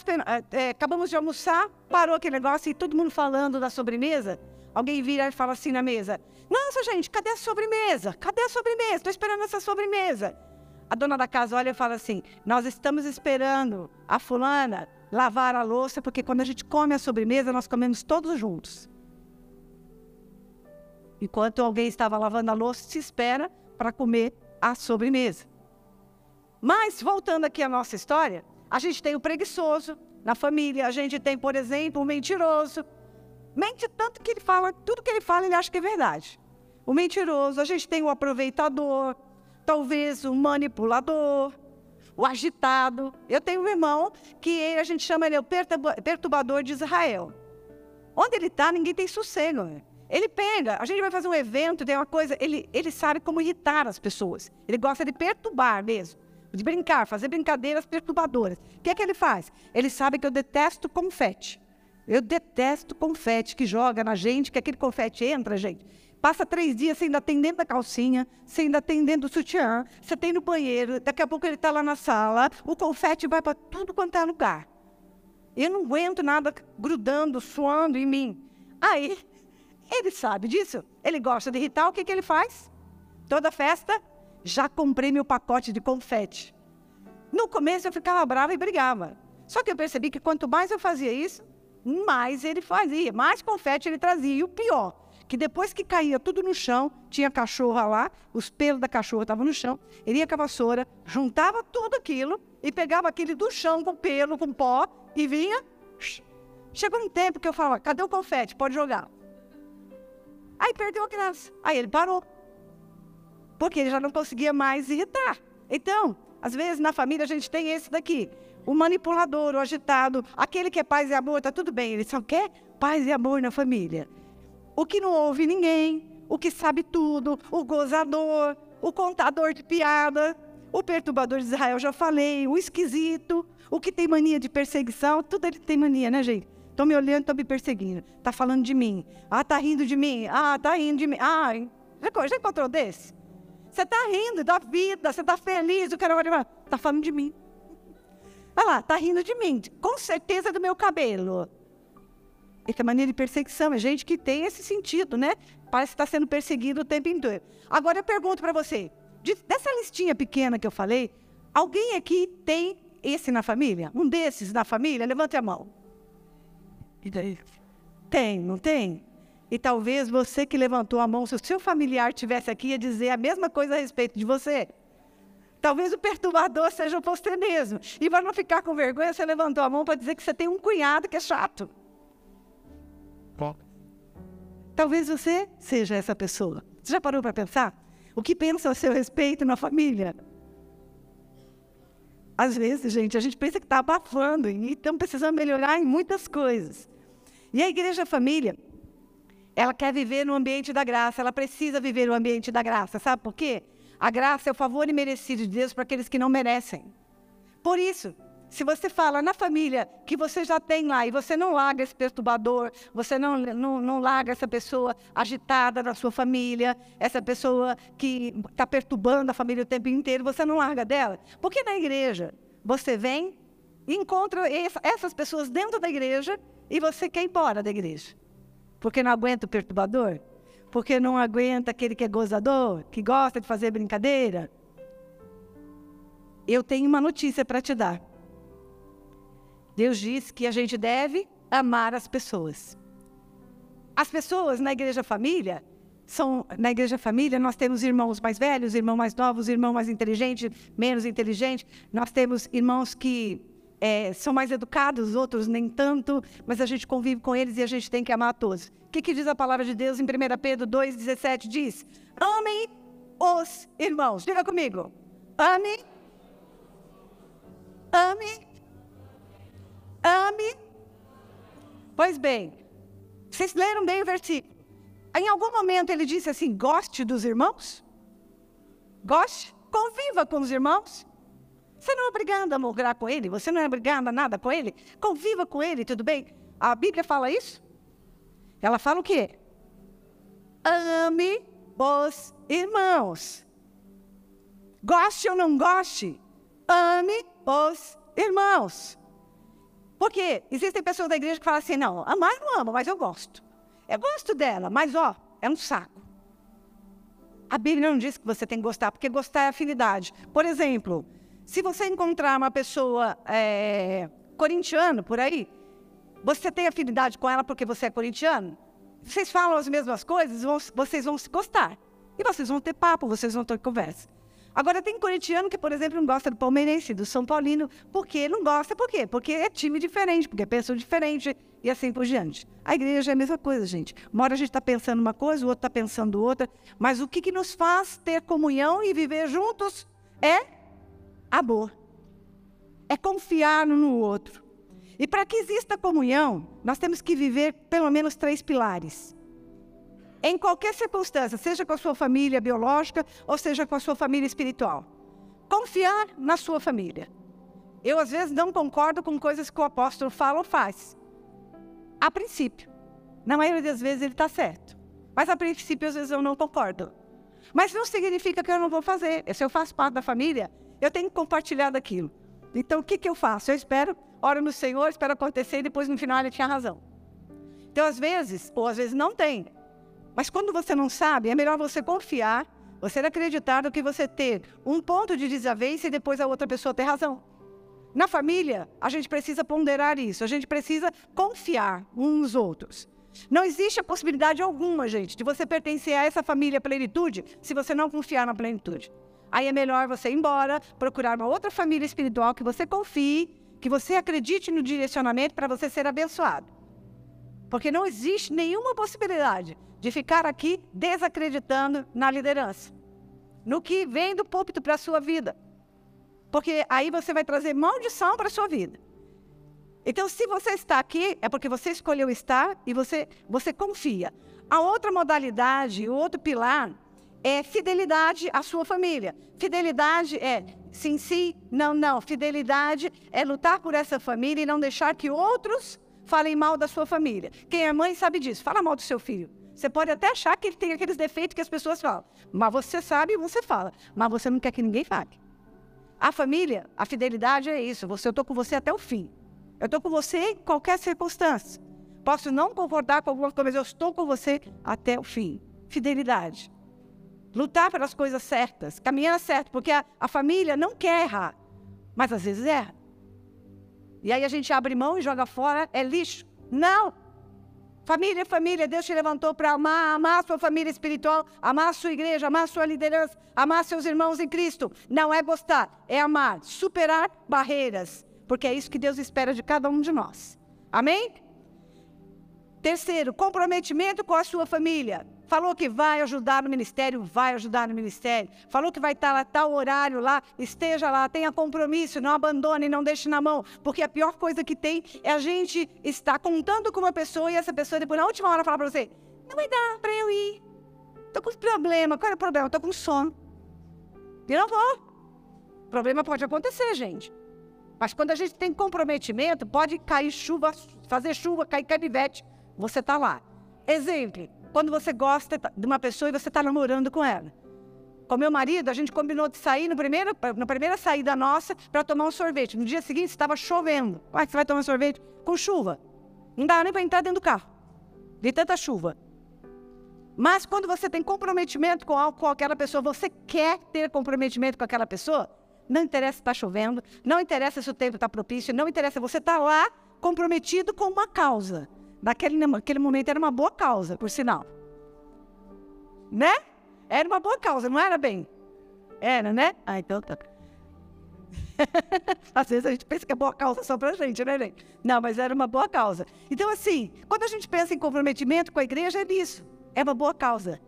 Speaker 1: é, acabamos de almoçar, parou aquele negócio e todo mundo falando da sobremesa. Alguém vira e fala assim na mesa: Nossa, gente, cadê a sobremesa? Cadê a sobremesa? Estou esperando essa sobremesa. A dona da casa olha e fala assim: Nós estamos esperando a fulana lavar a louça, porque quando a gente come a sobremesa, nós comemos todos juntos. Enquanto alguém estava lavando a louça, se espera para comer a sobremesa. Mas, voltando aqui à nossa história, a gente tem o preguiçoso na família, a gente tem, por exemplo, o mentiroso. Mente tanto que ele fala, tudo que ele fala, ele acha que é verdade. O mentiroso, a gente tem o aproveitador, talvez o manipulador, o agitado. Eu tenho um irmão que a gente chama ele o perturbador de Israel. Onde ele está, ninguém tem sossego. Ele pega, a gente vai fazer um evento, tem uma coisa, ele, ele sabe como irritar as pessoas. Ele gosta de perturbar mesmo, de brincar, fazer brincadeiras perturbadoras. O que é que ele faz? Ele sabe que eu detesto confete. Eu detesto confete que joga na gente, que aquele confete entra, gente. Passa três dias, você ainda tem da calcinha, você ainda tem do sutiã, você tem no banheiro, daqui a pouco ele está lá na sala, o confete vai para tudo quanto é lugar. Eu não aguento nada grudando, suando em mim. Aí, ele sabe disso. Ele gosta de irritar, o que, que ele faz? Toda festa, já comprei meu pacote de confete. No começo eu ficava brava e brigava. Só que eu percebi que quanto mais eu fazia isso, mais ele fazia, mais confete ele trazia. E o pior, que depois que caía tudo no chão, tinha cachorra lá, os pelos da cachorra estavam no chão, ele ia com a vassoura, juntava tudo aquilo e pegava aquele do chão com pelo, com pó e vinha. Chegou um tempo que eu falava, cadê o confete? Pode jogar. Aí perdeu a graça. Aí ele parou. Porque ele já não conseguia mais irritar. Então, às vezes na família a gente tem esse daqui. O manipulador, o agitado, aquele que é paz e amor, tá tudo bem. Ele só quer paz e amor na família. O que não ouve ninguém, o que sabe tudo, o gozador, o contador de piada, o perturbador de Israel, já falei, o esquisito, o que tem mania de perseguição, tudo ele tem mania, né, gente? Estão me olhando, estão me perseguindo. Está falando de mim. Ah, está rindo de mim. Ah, está rindo de mim. Ah, já, já encontrou desse? Você está rindo da vida, você está feliz, o cara vai está falando de mim. Olha lá, está rindo de mim, com certeza do meu cabelo. Que é mania de perseguição, é gente que tem esse sentido, né? Parece que está sendo perseguido o tempo inteiro. Agora eu pergunto para você, de, dessa listinha pequena que eu falei, alguém aqui tem esse na família? Um desses na família? Levante a mão. E daí? Tem, não tem? E talvez você que levantou a mão, se o seu familiar tivesse aqui, ia dizer a mesma coisa a respeito de você. Talvez o perturbador seja você mesmo. E para não ficar com vergonha, você levantou a mão para dizer que você tem um cunhado que é chato.
Speaker 2: Bom.
Speaker 1: Talvez você seja essa pessoa. Você já parou para pensar? O que pensa a seu respeito na família? Às vezes, gente, a gente pensa que está abafando e estamos precisando melhorar em muitas coisas. E a igreja família, ela quer viver no ambiente da graça, ela precisa viver no ambiente da graça. Sabe por quê? A graça é o favor imerecido de Deus para aqueles que não merecem. Por isso, se você fala na família que você já tem lá e você não larga esse perturbador, você não, não, não larga essa pessoa agitada na sua família, essa pessoa que está perturbando a família o tempo inteiro, você não larga dela. Porque na igreja você vem e encontra essas pessoas dentro da igreja e você quer ir embora da igreja. Porque não aguenta o perturbador? Porque não aguenta aquele que é gozador, que gosta de fazer brincadeira? Eu tenho uma notícia para te dar. Deus diz que a gente deve amar as pessoas. As pessoas na igreja família são na igreja família nós temos irmãos mais velhos, irmãos mais novos, irmãos mais inteligentes, menos inteligentes. Nós temos irmãos que é, são mais educados, outros nem tanto, mas a gente convive com eles e a gente tem que amar a todos. O que, que diz a palavra de Deus em 1 Pedro 2,17? Diz: Amem os irmãos. Diga comigo. Ame. Ame Ame. Pois bem, vocês leram bem o versículo. Em algum momento ele disse assim: goste dos irmãos? Goste? Conviva com os irmãos? Você não é obrigado a morar com ele, você não é obrigado a nada com ele. Conviva com ele, tudo bem? A Bíblia fala isso? Ela fala o quê? Ame os irmãos. Goste ou não goste, ame os irmãos. Porque existem pessoas da igreja que falam assim: não, amar não amo, mas eu gosto. Eu gosto dela, mas ó, é um saco. A Bíblia não diz que você tem que gostar, porque gostar é afinidade. Por exemplo, se você encontrar uma pessoa é, corintiano por aí, você tem afinidade com ela porque você é corintiano? Vocês falam as mesmas coisas, vocês vão se gostar. E vocês vão ter papo, vocês vão ter conversa. Agora, tem corintiano que, por exemplo, não gosta do palmeirense, do São Paulino. Por quê? Não gosta, por quê? Porque é time diferente, porque é pessoa diferente e assim por diante. A igreja é a mesma coisa, gente. Uma hora a gente está pensando uma coisa, o outro está pensando outra. Mas o que, que nos faz ter comunhão e viver juntos é amor. É confiar um no outro. E para que exista comunhão, nós temos que viver pelo menos três pilares em qualquer circunstância, seja com a sua família biológica ou seja com a sua família espiritual. Confiar na sua família. Eu, às vezes, não concordo com coisas que o apóstolo fala ou faz. A princípio. Na maioria das vezes ele está certo. Mas a princípio, às vezes, eu não concordo. Mas não significa que eu não vou fazer. Se eu faço parte da família, eu tenho que compartilhar daquilo. Então, o que, que eu faço? Eu espero ora no Senhor, espera acontecer e depois no final ele tinha razão. Então, às vezes, ou às vezes não tem. Mas quando você não sabe, é melhor você confiar, você acreditar do que você ter um ponto de desavença e depois a outra pessoa ter razão. Na família, a gente precisa ponderar isso, a gente precisa confiar uns nos outros. Não existe a possibilidade alguma, gente, de você pertencer a essa família plenitude se você não confiar na plenitude. Aí é melhor você ir embora, procurar uma outra família espiritual que você confie, que você acredite no direcionamento para você ser abençoado. Porque não existe nenhuma possibilidade de ficar aqui desacreditando na liderança, no que vem do púlpito para a sua vida. Porque aí você vai trazer maldição para a sua vida. Então, se você está aqui, é porque você escolheu estar e você, você confia. A outra modalidade, o outro pilar, é fidelidade à sua família. Fidelidade é sim, sim, não, não. Fidelidade é lutar por essa família e não deixar que outros falem mal da sua família. Quem é mãe sabe disso. Fala mal do seu filho. Você pode até achar que ele tem aqueles defeitos que as pessoas falam. Mas você sabe e você fala. Mas você não quer que ninguém fale. A família, a fidelidade é isso. Você, eu estou com você até o fim. Eu estou com você em qualquer circunstância. Posso não concordar com alguma coisa, mas eu estou com você até o fim. Fidelidade. Lutar pelas coisas certas, caminhar certo, porque a, a família não quer errar, mas às vezes erra. E aí a gente abre mão e joga fora, é lixo. Não! Família é família, Deus te levantou para amar, amar a sua família espiritual, amar a sua igreja, amar a sua liderança, amar seus irmãos em Cristo. Não é gostar, é amar, superar barreiras, porque é isso que Deus espera de cada um de nós. Amém? Terceiro, comprometimento com a sua família. Falou que vai ajudar no ministério, vai ajudar no ministério. Falou que vai estar lá tal horário lá, esteja lá, tenha compromisso, não abandone, não deixe na mão, porque a pior coisa que tem é a gente estar contando com uma pessoa e essa pessoa depois na última hora falar para você: "Não vai dar para eu ir. Tô com problema. Qual é o problema? Tô com sono." E não vou. Problema pode acontecer, gente. Mas quando a gente tem comprometimento, pode cair chuva, fazer chuva, cair canivete, você está lá. Exemplo, quando você gosta de uma pessoa e você está namorando com ela. Com meu marido, a gente combinou de sair no primeiro, na primeira saída nossa para tomar um sorvete. No dia seguinte estava chovendo. Como é que você vai tomar sorvete? Com chuva. Não dá nem para entrar dentro do carro. De tanta chuva. Mas quando você tem comprometimento com, com aquela pessoa, você quer ter comprometimento com aquela pessoa, não interessa se está chovendo, não interessa se o tempo está propício, não interessa, você está lá comprometido com uma causa. Naquele, naquele momento era uma boa causa, por sinal. Né? Era uma boa causa, não era bem? Era, né? Ah, então tá. Às vezes a gente pensa que é boa causa só pra gente, né, gente? Não, mas era uma boa causa. Então, assim, quando a gente pensa em comprometimento com a igreja, é nisso. É uma boa causa.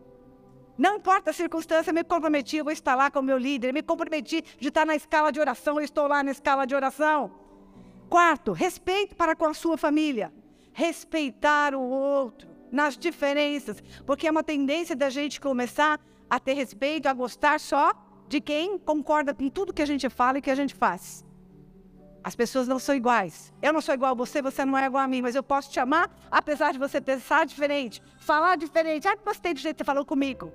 Speaker 1: Não importa a circunstância, me comprometi, eu vou estar lá com o meu líder, me comprometi de estar na escala de oração, eu estou lá na escala de oração. Quarto, respeito para com a sua família respeitar o outro nas diferenças, porque é uma tendência da gente começar a ter respeito, a gostar só de quem concorda com tudo que a gente fala e que a gente faz. As pessoas não são iguais. Eu não sou igual a você, você não é igual a mim, mas eu posso te amar apesar de você pensar diferente, falar diferente. Ah, gostei do jeito que você falou comigo.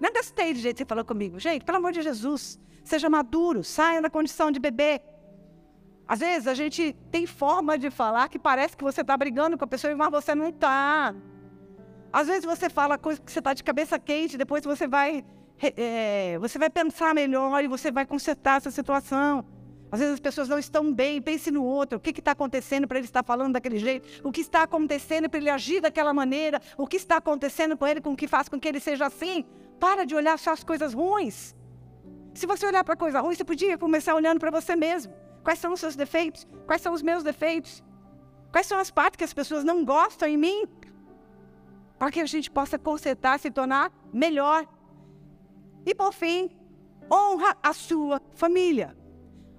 Speaker 1: Não gostei do jeito que você falou comigo. Gente, pelo amor de Jesus, seja maduro, saia da condição de bebê. Às vezes a gente tem forma de falar que parece que você está brigando com a pessoa, mas você não está. Às vezes você fala coisa que você está de cabeça quente, depois você vai, é, você vai pensar melhor e você vai consertar essa situação. Às vezes as pessoas não estão bem, pense no outro. O que está acontecendo para ele estar falando daquele jeito? O que está acontecendo para ele agir daquela maneira? O que está acontecendo com ele com que faz com que ele seja assim? Para de olhar só as coisas ruins. Se você olhar para coisa ruim, você podia começar olhando para você mesmo. Quais são os seus defeitos? Quais são os meus defeitos? Quais são as partes que as pessoas não gostam em mim? Para que a gente possa consertar, se tornar melhor. E por fim, honra a sua família.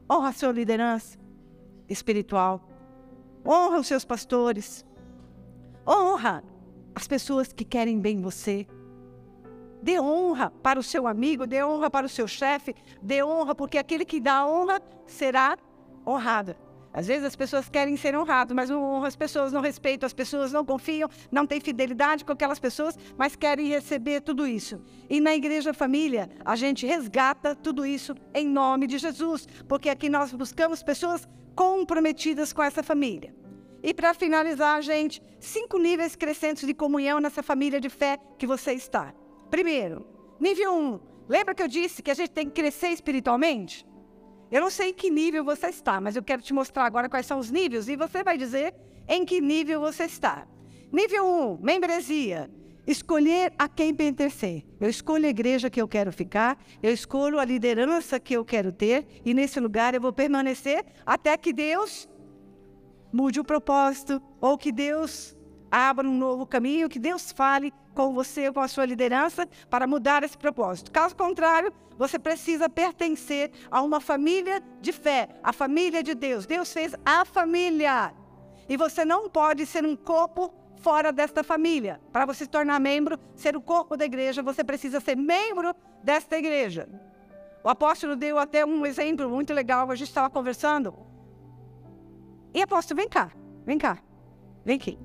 Speaker 1: Honra a sua liderança espiritual. Honra os seus pastores. Honra as pessoas que querem bem você. Dê honra para o seu amigo, dê honra para o seu chefe, dê honra, porque aquele que dá honra será honrada. Às vezes as pessoas querem ser honradas, mas não honram as pessoas, não respeitam as pessoas, não confiam, não têm fidelidade com aquelas pessoas, mas querem receber tudo isso. E na Igreja Família, a gente resgata tudo isso em nome de Jesus, porque aqui nós buscamos pessoas comprometidas com essa família. E para finalizar, gente, cinco níveis crescentes de comunhão nessa família de fé que você está. Primeiro, nível 1. Um, lembra que eu disse que a gente tem que crescer espiritualmente? Eu não sei em que nível você está, mas eu quero te mostrar agora quais são os níveis e você vai dizer em que nível você está. Nível 1, um, membresia. Escolher a quem pertencer. Eu escolho a igreja que eu quero ficar, eu escolho a liderança que eu quero ter, e nesse lugar eu vou permanecer até que Deus mude o propósito, ou que Deus abra um novo caminho, que Deus fale com você, com a sua liderança, para mudar esse propósito. Caso contrário, você precisa pertencer a uma família de fé, a família de Deus. Deus fez a família. E você não pode ser um corpo fora desta família. Para você se tornar membro, ser o corpo da igreja, você precisa ser membro desta igreja. O apóstolo deu até um exemplo muito legal, a gente estava conversando. E apóstolo, vem cá, vem cá, vem aqui.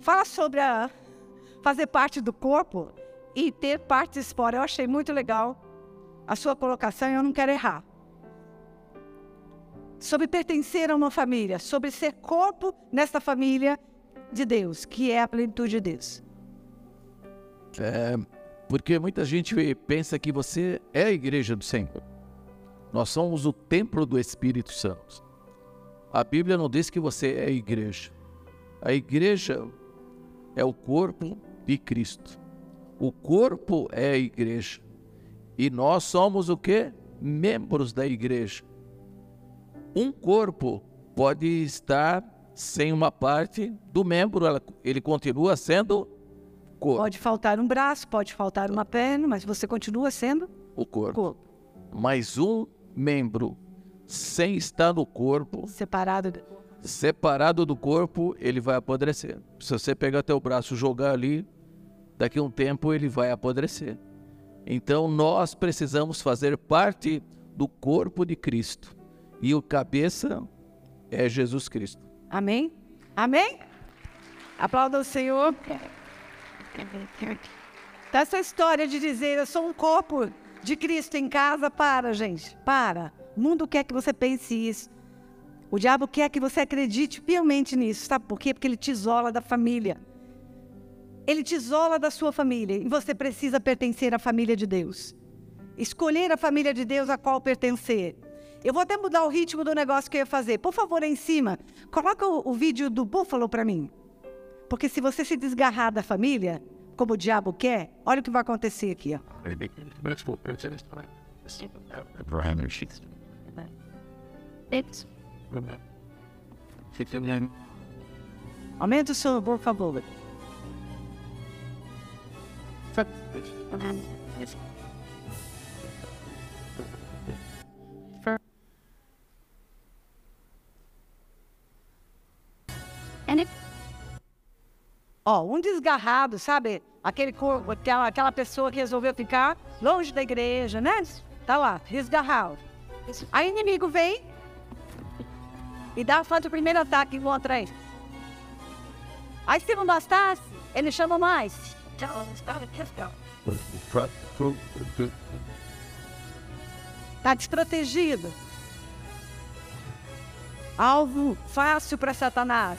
Speaker 1: Fala sobre a fazer parte do corpo e ter partes fora. Eu achei muito legal a sua colocação e eu não quero errar. Sobre pertencer a uma família, sobre ser corpo nessa família de Deus, que é a plenitude de Deus.
Speaker 4: É, porque muita gente pensa que você é a igreja do Senhor. Nós somos o templo do Espírito Santo. A Bíblia não diz que você é a igreja. A igreja é o corpo de Cristo. O corpo é a igreja. E nós somos o que? Membros da igreja. Um corpo pode estar sem uma parte do membro, ele continua sendo corpo.
Speaker 1: Pode faltar um braço, pode faltar uma perna, mas você continua sendo
Speaker 4: o corpo. corpo. Mas um membro sem estar no corpo,
Speaker 1: separado do...
Speaker 4: separado do corpo, ele vai apodrecer. Se você pegar teu braço e jogar ali, daqui a um tempo ele vai apodrecer. Então nós precisamos fazer parte do corpo de Cristo. E o cabeça é Jesus Cristo.
Speaker 1: Amém? Amém? Aplauda o Senhor. Essa história de dizer eu sou um corpo de Cristo em casa, para, gente, para. O mundo quer que você pense isso. O diabo quer que você acredite piamente nisso. Sabe por quê? Porque ele te isola da família. Ele te isola da sua família. E você precisa pertencer à família de Deus. Escolher a família de Deus a qual pertencer. Eu vou até mudar o ritmo do negócio que eu ia fazer. Por favor, aí em cima, coloca o, o vídeo do búfalo para mim. Porque se você se desgarrar da família, como o diabo quer, olha o que vai acontecer aqui. Ó. Aumenta o som, por favor. Ó, um desgarrado, sabe? Aquele corpo, aquela, aquela pessoa que resolveu ficar longe da igreja, né? Tá lá, desgarrado. Aí o inimigo vem e dá faz o primeiro ataque contra ele. Aí se não bastasse, ele chama mais. Tá desprotegido. Alvo fácil para Satanás.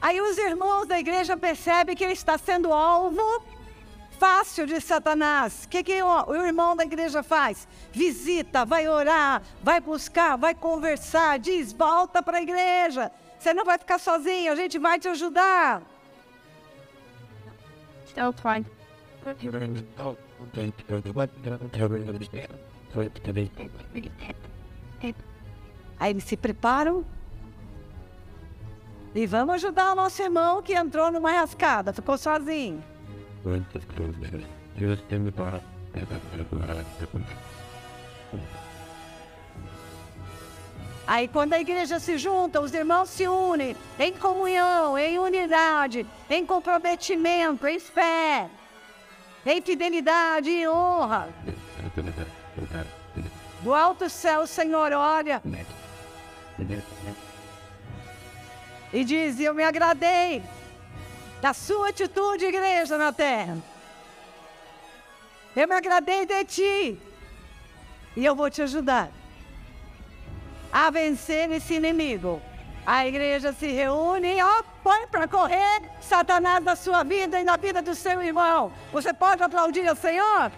Speaker 1: Aí os irmãos da igreja percebem que ele está sendo alvo fácil de Satanás. O que, que o, o irmão da igreja faz? Visita, vai orar, vai buscar, vai conversar, diz: volta para a igreja. Você não vai ficar sozinho, a gente vai te ajudar. Então. Aí eles se preparam e vamos ajudar o nosso irmão que entrou numa rascada, ficou sozinho. Aí quando a igreja se junta, os irmãos se unem em comunhão, em unidade, em comprometimento, em fé, em fidelidade e honra. Do alto céu, Senhor, olha E diz: Eu me agradei da sua atitude, igreja na terra. Eu me agradei de ti. E eu vou te ajudar a vencer esse inimigo. A igreja se reúne e põe para correr Satanás da sua vida e na vida do seu irmão. Você pode aplaudir ao Senhor?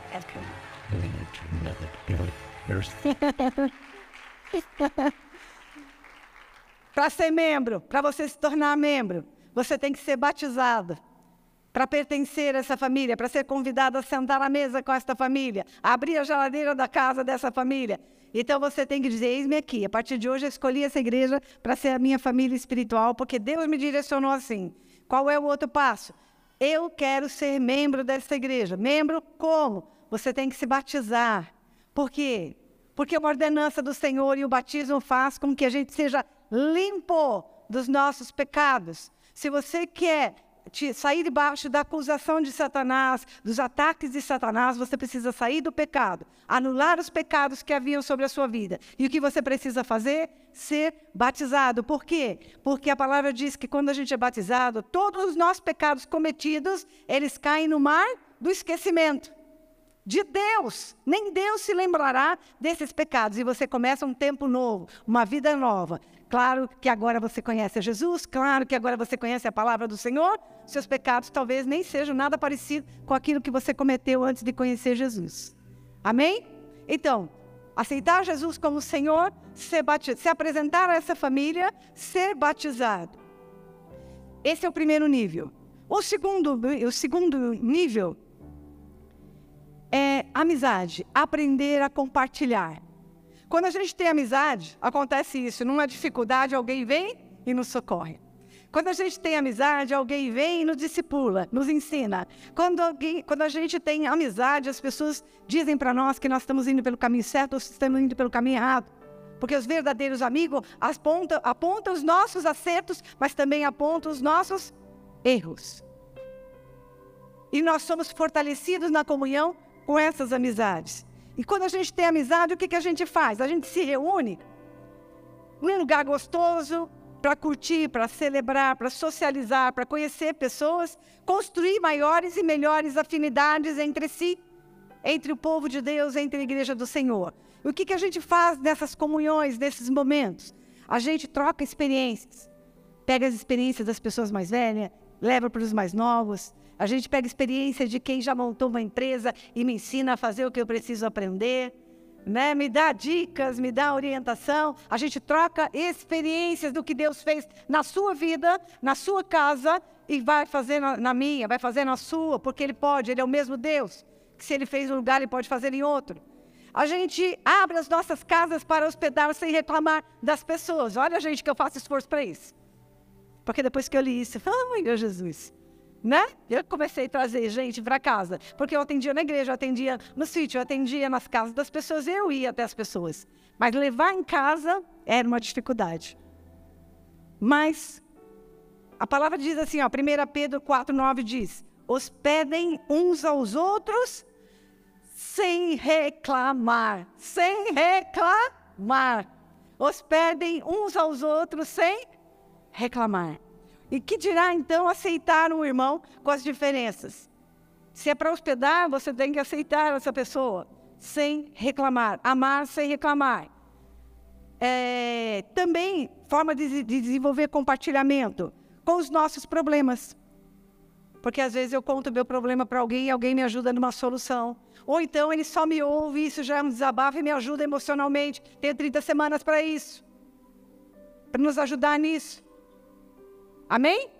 Speaker 1: para ser membro, para você se tornar membro, você tem que ser batizado. Para pertencer a essa família, para ser convidado a sentar à mesa com esta família, a abrir a geladeira da casa dessa família. Então você tem que dizer: Eis-me aqui. A partir de hoje eu escolhi essa igreja para ser a minha família espiritual, porque Deus me direcionou assim. Qual é o outro passo? Eu quero ser membro dessa igreja. Membro como? Você tem que se batizar. Por quê? Porque uma ordenança do Senhor e o batismo faz com que a gente seja limpo dos nossos pecados. Se você quer sair debaixo da acusação de Satanás, dos ataques de Satanás, você precisa sair do pecado, anular os pecados que haviam sobre a sua vida. E o que você precisa fazer? Ser batizado. Por quê? Porque a palavra diz que quando a gente é batizado, todos os nossos pecados cometidos, eles caem no mar do esquecimento de Deus. Nem Deus se lembrará desses pecados. E você começa um tempo novo, uma vida nova. Claro que agora você conhece a Jesus, claro que agora você conhece a palavra do Senhor. Seus pecados talvez nem sejam nada parecido com aquilo que você cometeu antes de conhecer Jesus. Amém? Então, aceitar Jesus como Senhor, batizado, se apresentar a essa família, ser batizado. Esse é o primeiro nível. O segundo, o segundo nível é amizade, aprender a compartilhar. Quando a gente tem amizade, acontece isso. Numa dificuldade, alguém vem e nos socorre. Quando a gente tem amizade, alguém vem e nos discipula, nos ensina. Quando, alguém, quando a gente tem amizade, as pessoas dizem para nós que nós estamos indo pelo caminho certo ou estamos indo pelo caminho errado. Porque os verdadeiros amigos apontam, apontam os nossos acertos, mas também apontam os nossos erros. E nós somos fortalecidos na comunhão com essas amizades. E quando a gente tem amizade, o que, que a gente faz? A gente se reúne num lugar gostoso para curtir, para celebrar, para socializar, para conhecer pessoas, construir maiores e melhores afinidades entre si, entre o povo de Deus, entre a igreja do Senhor. E o que, que a gente faz nessas comunhões, nesses momentos? A gente troca experiências. Pega as experiências das pessoas mais velhas, leva para os mais novos, a gente pega experiência de quem já montou uma empresa e me ensina a fazer o que eu preciso aprender. Né? Me dá dicas, me dá orientação. A gente troca experiências do que Deus fez na sua vida, na sua casa e vai fazer na, na minha, vai fazer na sua, porque Ele pode, Ele é o mesmo Deus. Que se Ele fez um lugar, Ele pode fazer em outro. A gente abre as nossas casas para hospedar sem reclamar das pessoas. Olha, gente, que eu faço esforço para isso. Porque depois que eu li isso, eu falei, ai, meu Jesus né? Eu comecei a trazer gente para casa, porque eu atendia na igreja, eu atendia no sítio, eu atendia nas casas das pessoas, eu ia até as pessoas. Mas levar em casa era uma dificuldade. Mas a palavra diz assim, ó, 1 Pedro 4,9 diz: hospedem uns aos outros sem reclamar. Sem reclamar. Hospedem uns aos outros sem reclamar. E que dirá então aceitar um irmão com as diferenças? Se é para hospedar, você tem que aceitar essa pessoa sem reclamar, amar sem reclamar. É, também forma de, de desenvolver compartilhamento com os nossos problemas. Porque às vezes eu conto meu problema para alguém e alguém me ajuda numa solução. Ou então ele só me ouve, isso já é um desabafo e me ajuda emocionalmente. Tenho 30 semanas para isso. Para nos ajudar nisso. Amém?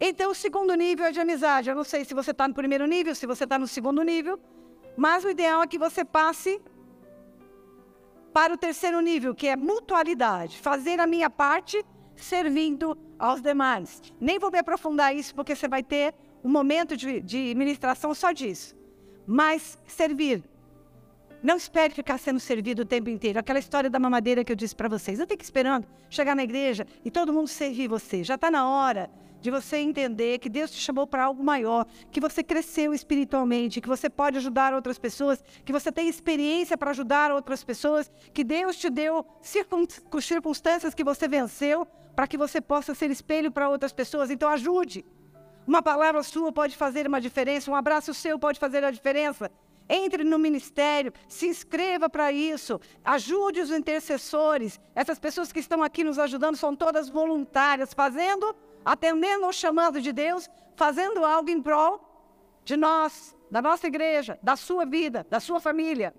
Speaker 1: Então, o segundo nível é de amizade. Eu não sei se você está no primeiro nível, se você está no segundo nível, mas o ideal é que você passe para o terceiro nível, que é mutualidade. Fazer a minha parte servindo aos demais. Nem vou me aprofundar isso, porque você vai ter um momento de, de ministração só disso. Mas servir, não espere ficar sendo servido o tempo inteiro. Aquela história da mamadeira que eu disse para vocês. Eu que esperando chegar na igreja e todo mundo servir você. Já está na hora de você entender que Deus te chamou para algo maior, que você cresceu espiritualmente, que você pode ajudar outras pessoas, que você tem experiência para ajudar outras pessoas, que Deus te deu circunstâncias que você venceu para que você possa ser espelho para outras pessoas. Então, ajude. Uma palavra sua pode fazer uma diferença, um abraço seu pode fazer a diferença. Entre no ministério, se inscreva para isso, ajude os intercessores. Essas pessoas que estão aqui nos ajudando são todas voluntárias, fazendo, atendendo ao chamado de Deus, fazendo algo em prol de nós, da nossa igreja, da sua vida, da sua família.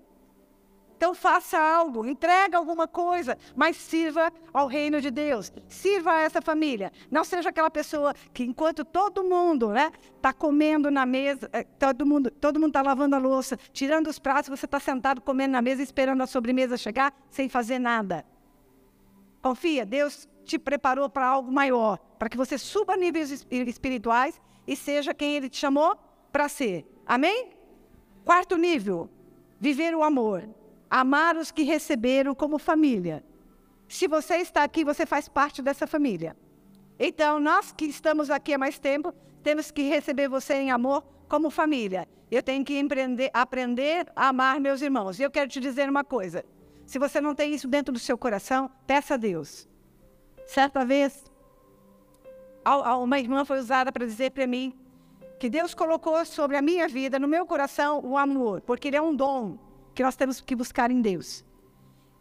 Speaker 1: Então faça algo, entrega alguma coisa, mas sirva ao reino de Deus. Sirva a essa família. Não seja aquela pessoa que enquanto todo mundo está né, tá comendo na mesa, eh, todo mundo todo mundo está lavando a louça, tirando os pratos, você está sentado comendo na mesa, esperando a sobremesa chegar, sem fazer nada. Confia, Deus te preparou para algo maior, para que você suba níveis espirituais e seja quem Ele te chamou para ser. Amém? Quarto nível, viver o amor amar os que receberam como família. Se você está aqui, você faz parte dessa família. Então, nós que estamos aqui há mais tempo, temos que receber você em amor como família. Eu tenho que aprender a amar meus irmãos. E eu quero te dizer uma coisa: se você não tem isso dentro do seu coração, peça a Deus. Certa vez, uma irmã foi usada para dizer para mim que Deus colocou sobre a minha vida, no meu coração, o amor, porque ele é um dom que nós temos que buscar em Deus.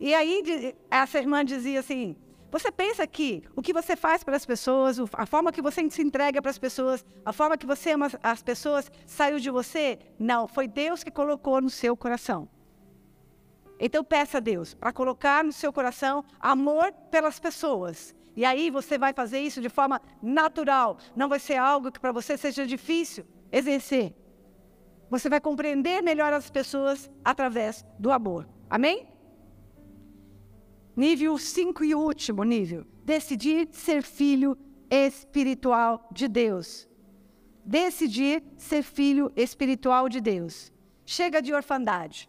Speaker 1: E aí essa irmã dizia assim: você pensa que o que você faz para as pessoas, a forma que você se entrega para as pessoas, a forma que você ama as pessoas, saiu de você? Não, foi Deus que colocou no seu coração. Então peça a Deus para colocar no seu coração amor pelas pessoas. E aí você vai fazer isso de forma natural. Não vai ser algo que para você seja difícil exercer. Você vai compreender melhor as pessoas através do amor. Amém? Nível 5 e último nível. Decidir ser filho espiritual de Deus. Decidir ser filho espiritual de Deus. Chega de orfandade.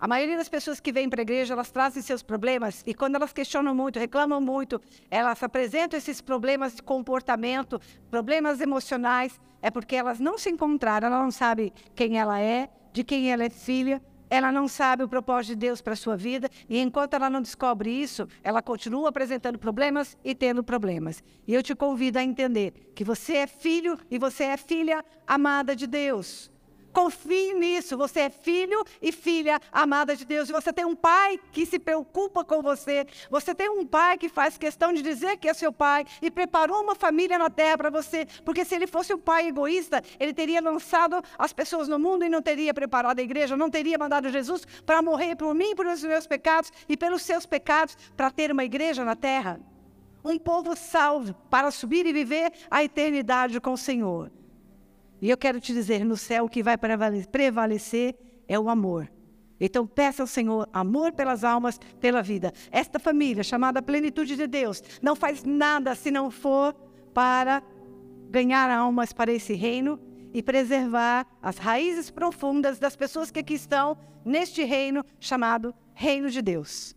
Speaker 1: A maioria das pessoas que vêm para a igreja, elas trazem seus problemas e quando elas questionam muito, reclamam muito, elas apresentam esses problemas de comportamento, problemas emocionais, é porque elas não se encontraram, ela não sabe quem ela é, de quem ela é filha, ela não sabe o propósito de Deus para a sua vida, e enquanto ela não descobre isso, ela continua apresentando problemas e tendo problemas. E eu te convido a entender que você é filho e você é filha amada de Deus. Confie nisso. Você é filho e filha amada de Deus. E você tem um pai que se preocupa com você. Você tem um pai que faz questão de dizer que é seu pai e preparou uma família na terra para você. Porque se ele fosse um pai egoísta, ele teria lançado as pessoas no mundo e não teria preparado a igreja, não teria mandado Jesus para morrer por mim, pelos meus pecados e pelos seus pecados, para ter uma igreja na terra. Um povo salvo para subir e viver a eternidade com o Senhor. E eu quero te dizer, no céu o que vai prevalecer é o amor. Então peça ao Senhor amor pelas almas, pela vida. Esta família, chamada plenitude de Deus, não faz nada se não for para ganhar almas para esse reino e preservar as raízes profundas das pessoas que aqui estão neste reino chamado Reino de Deus.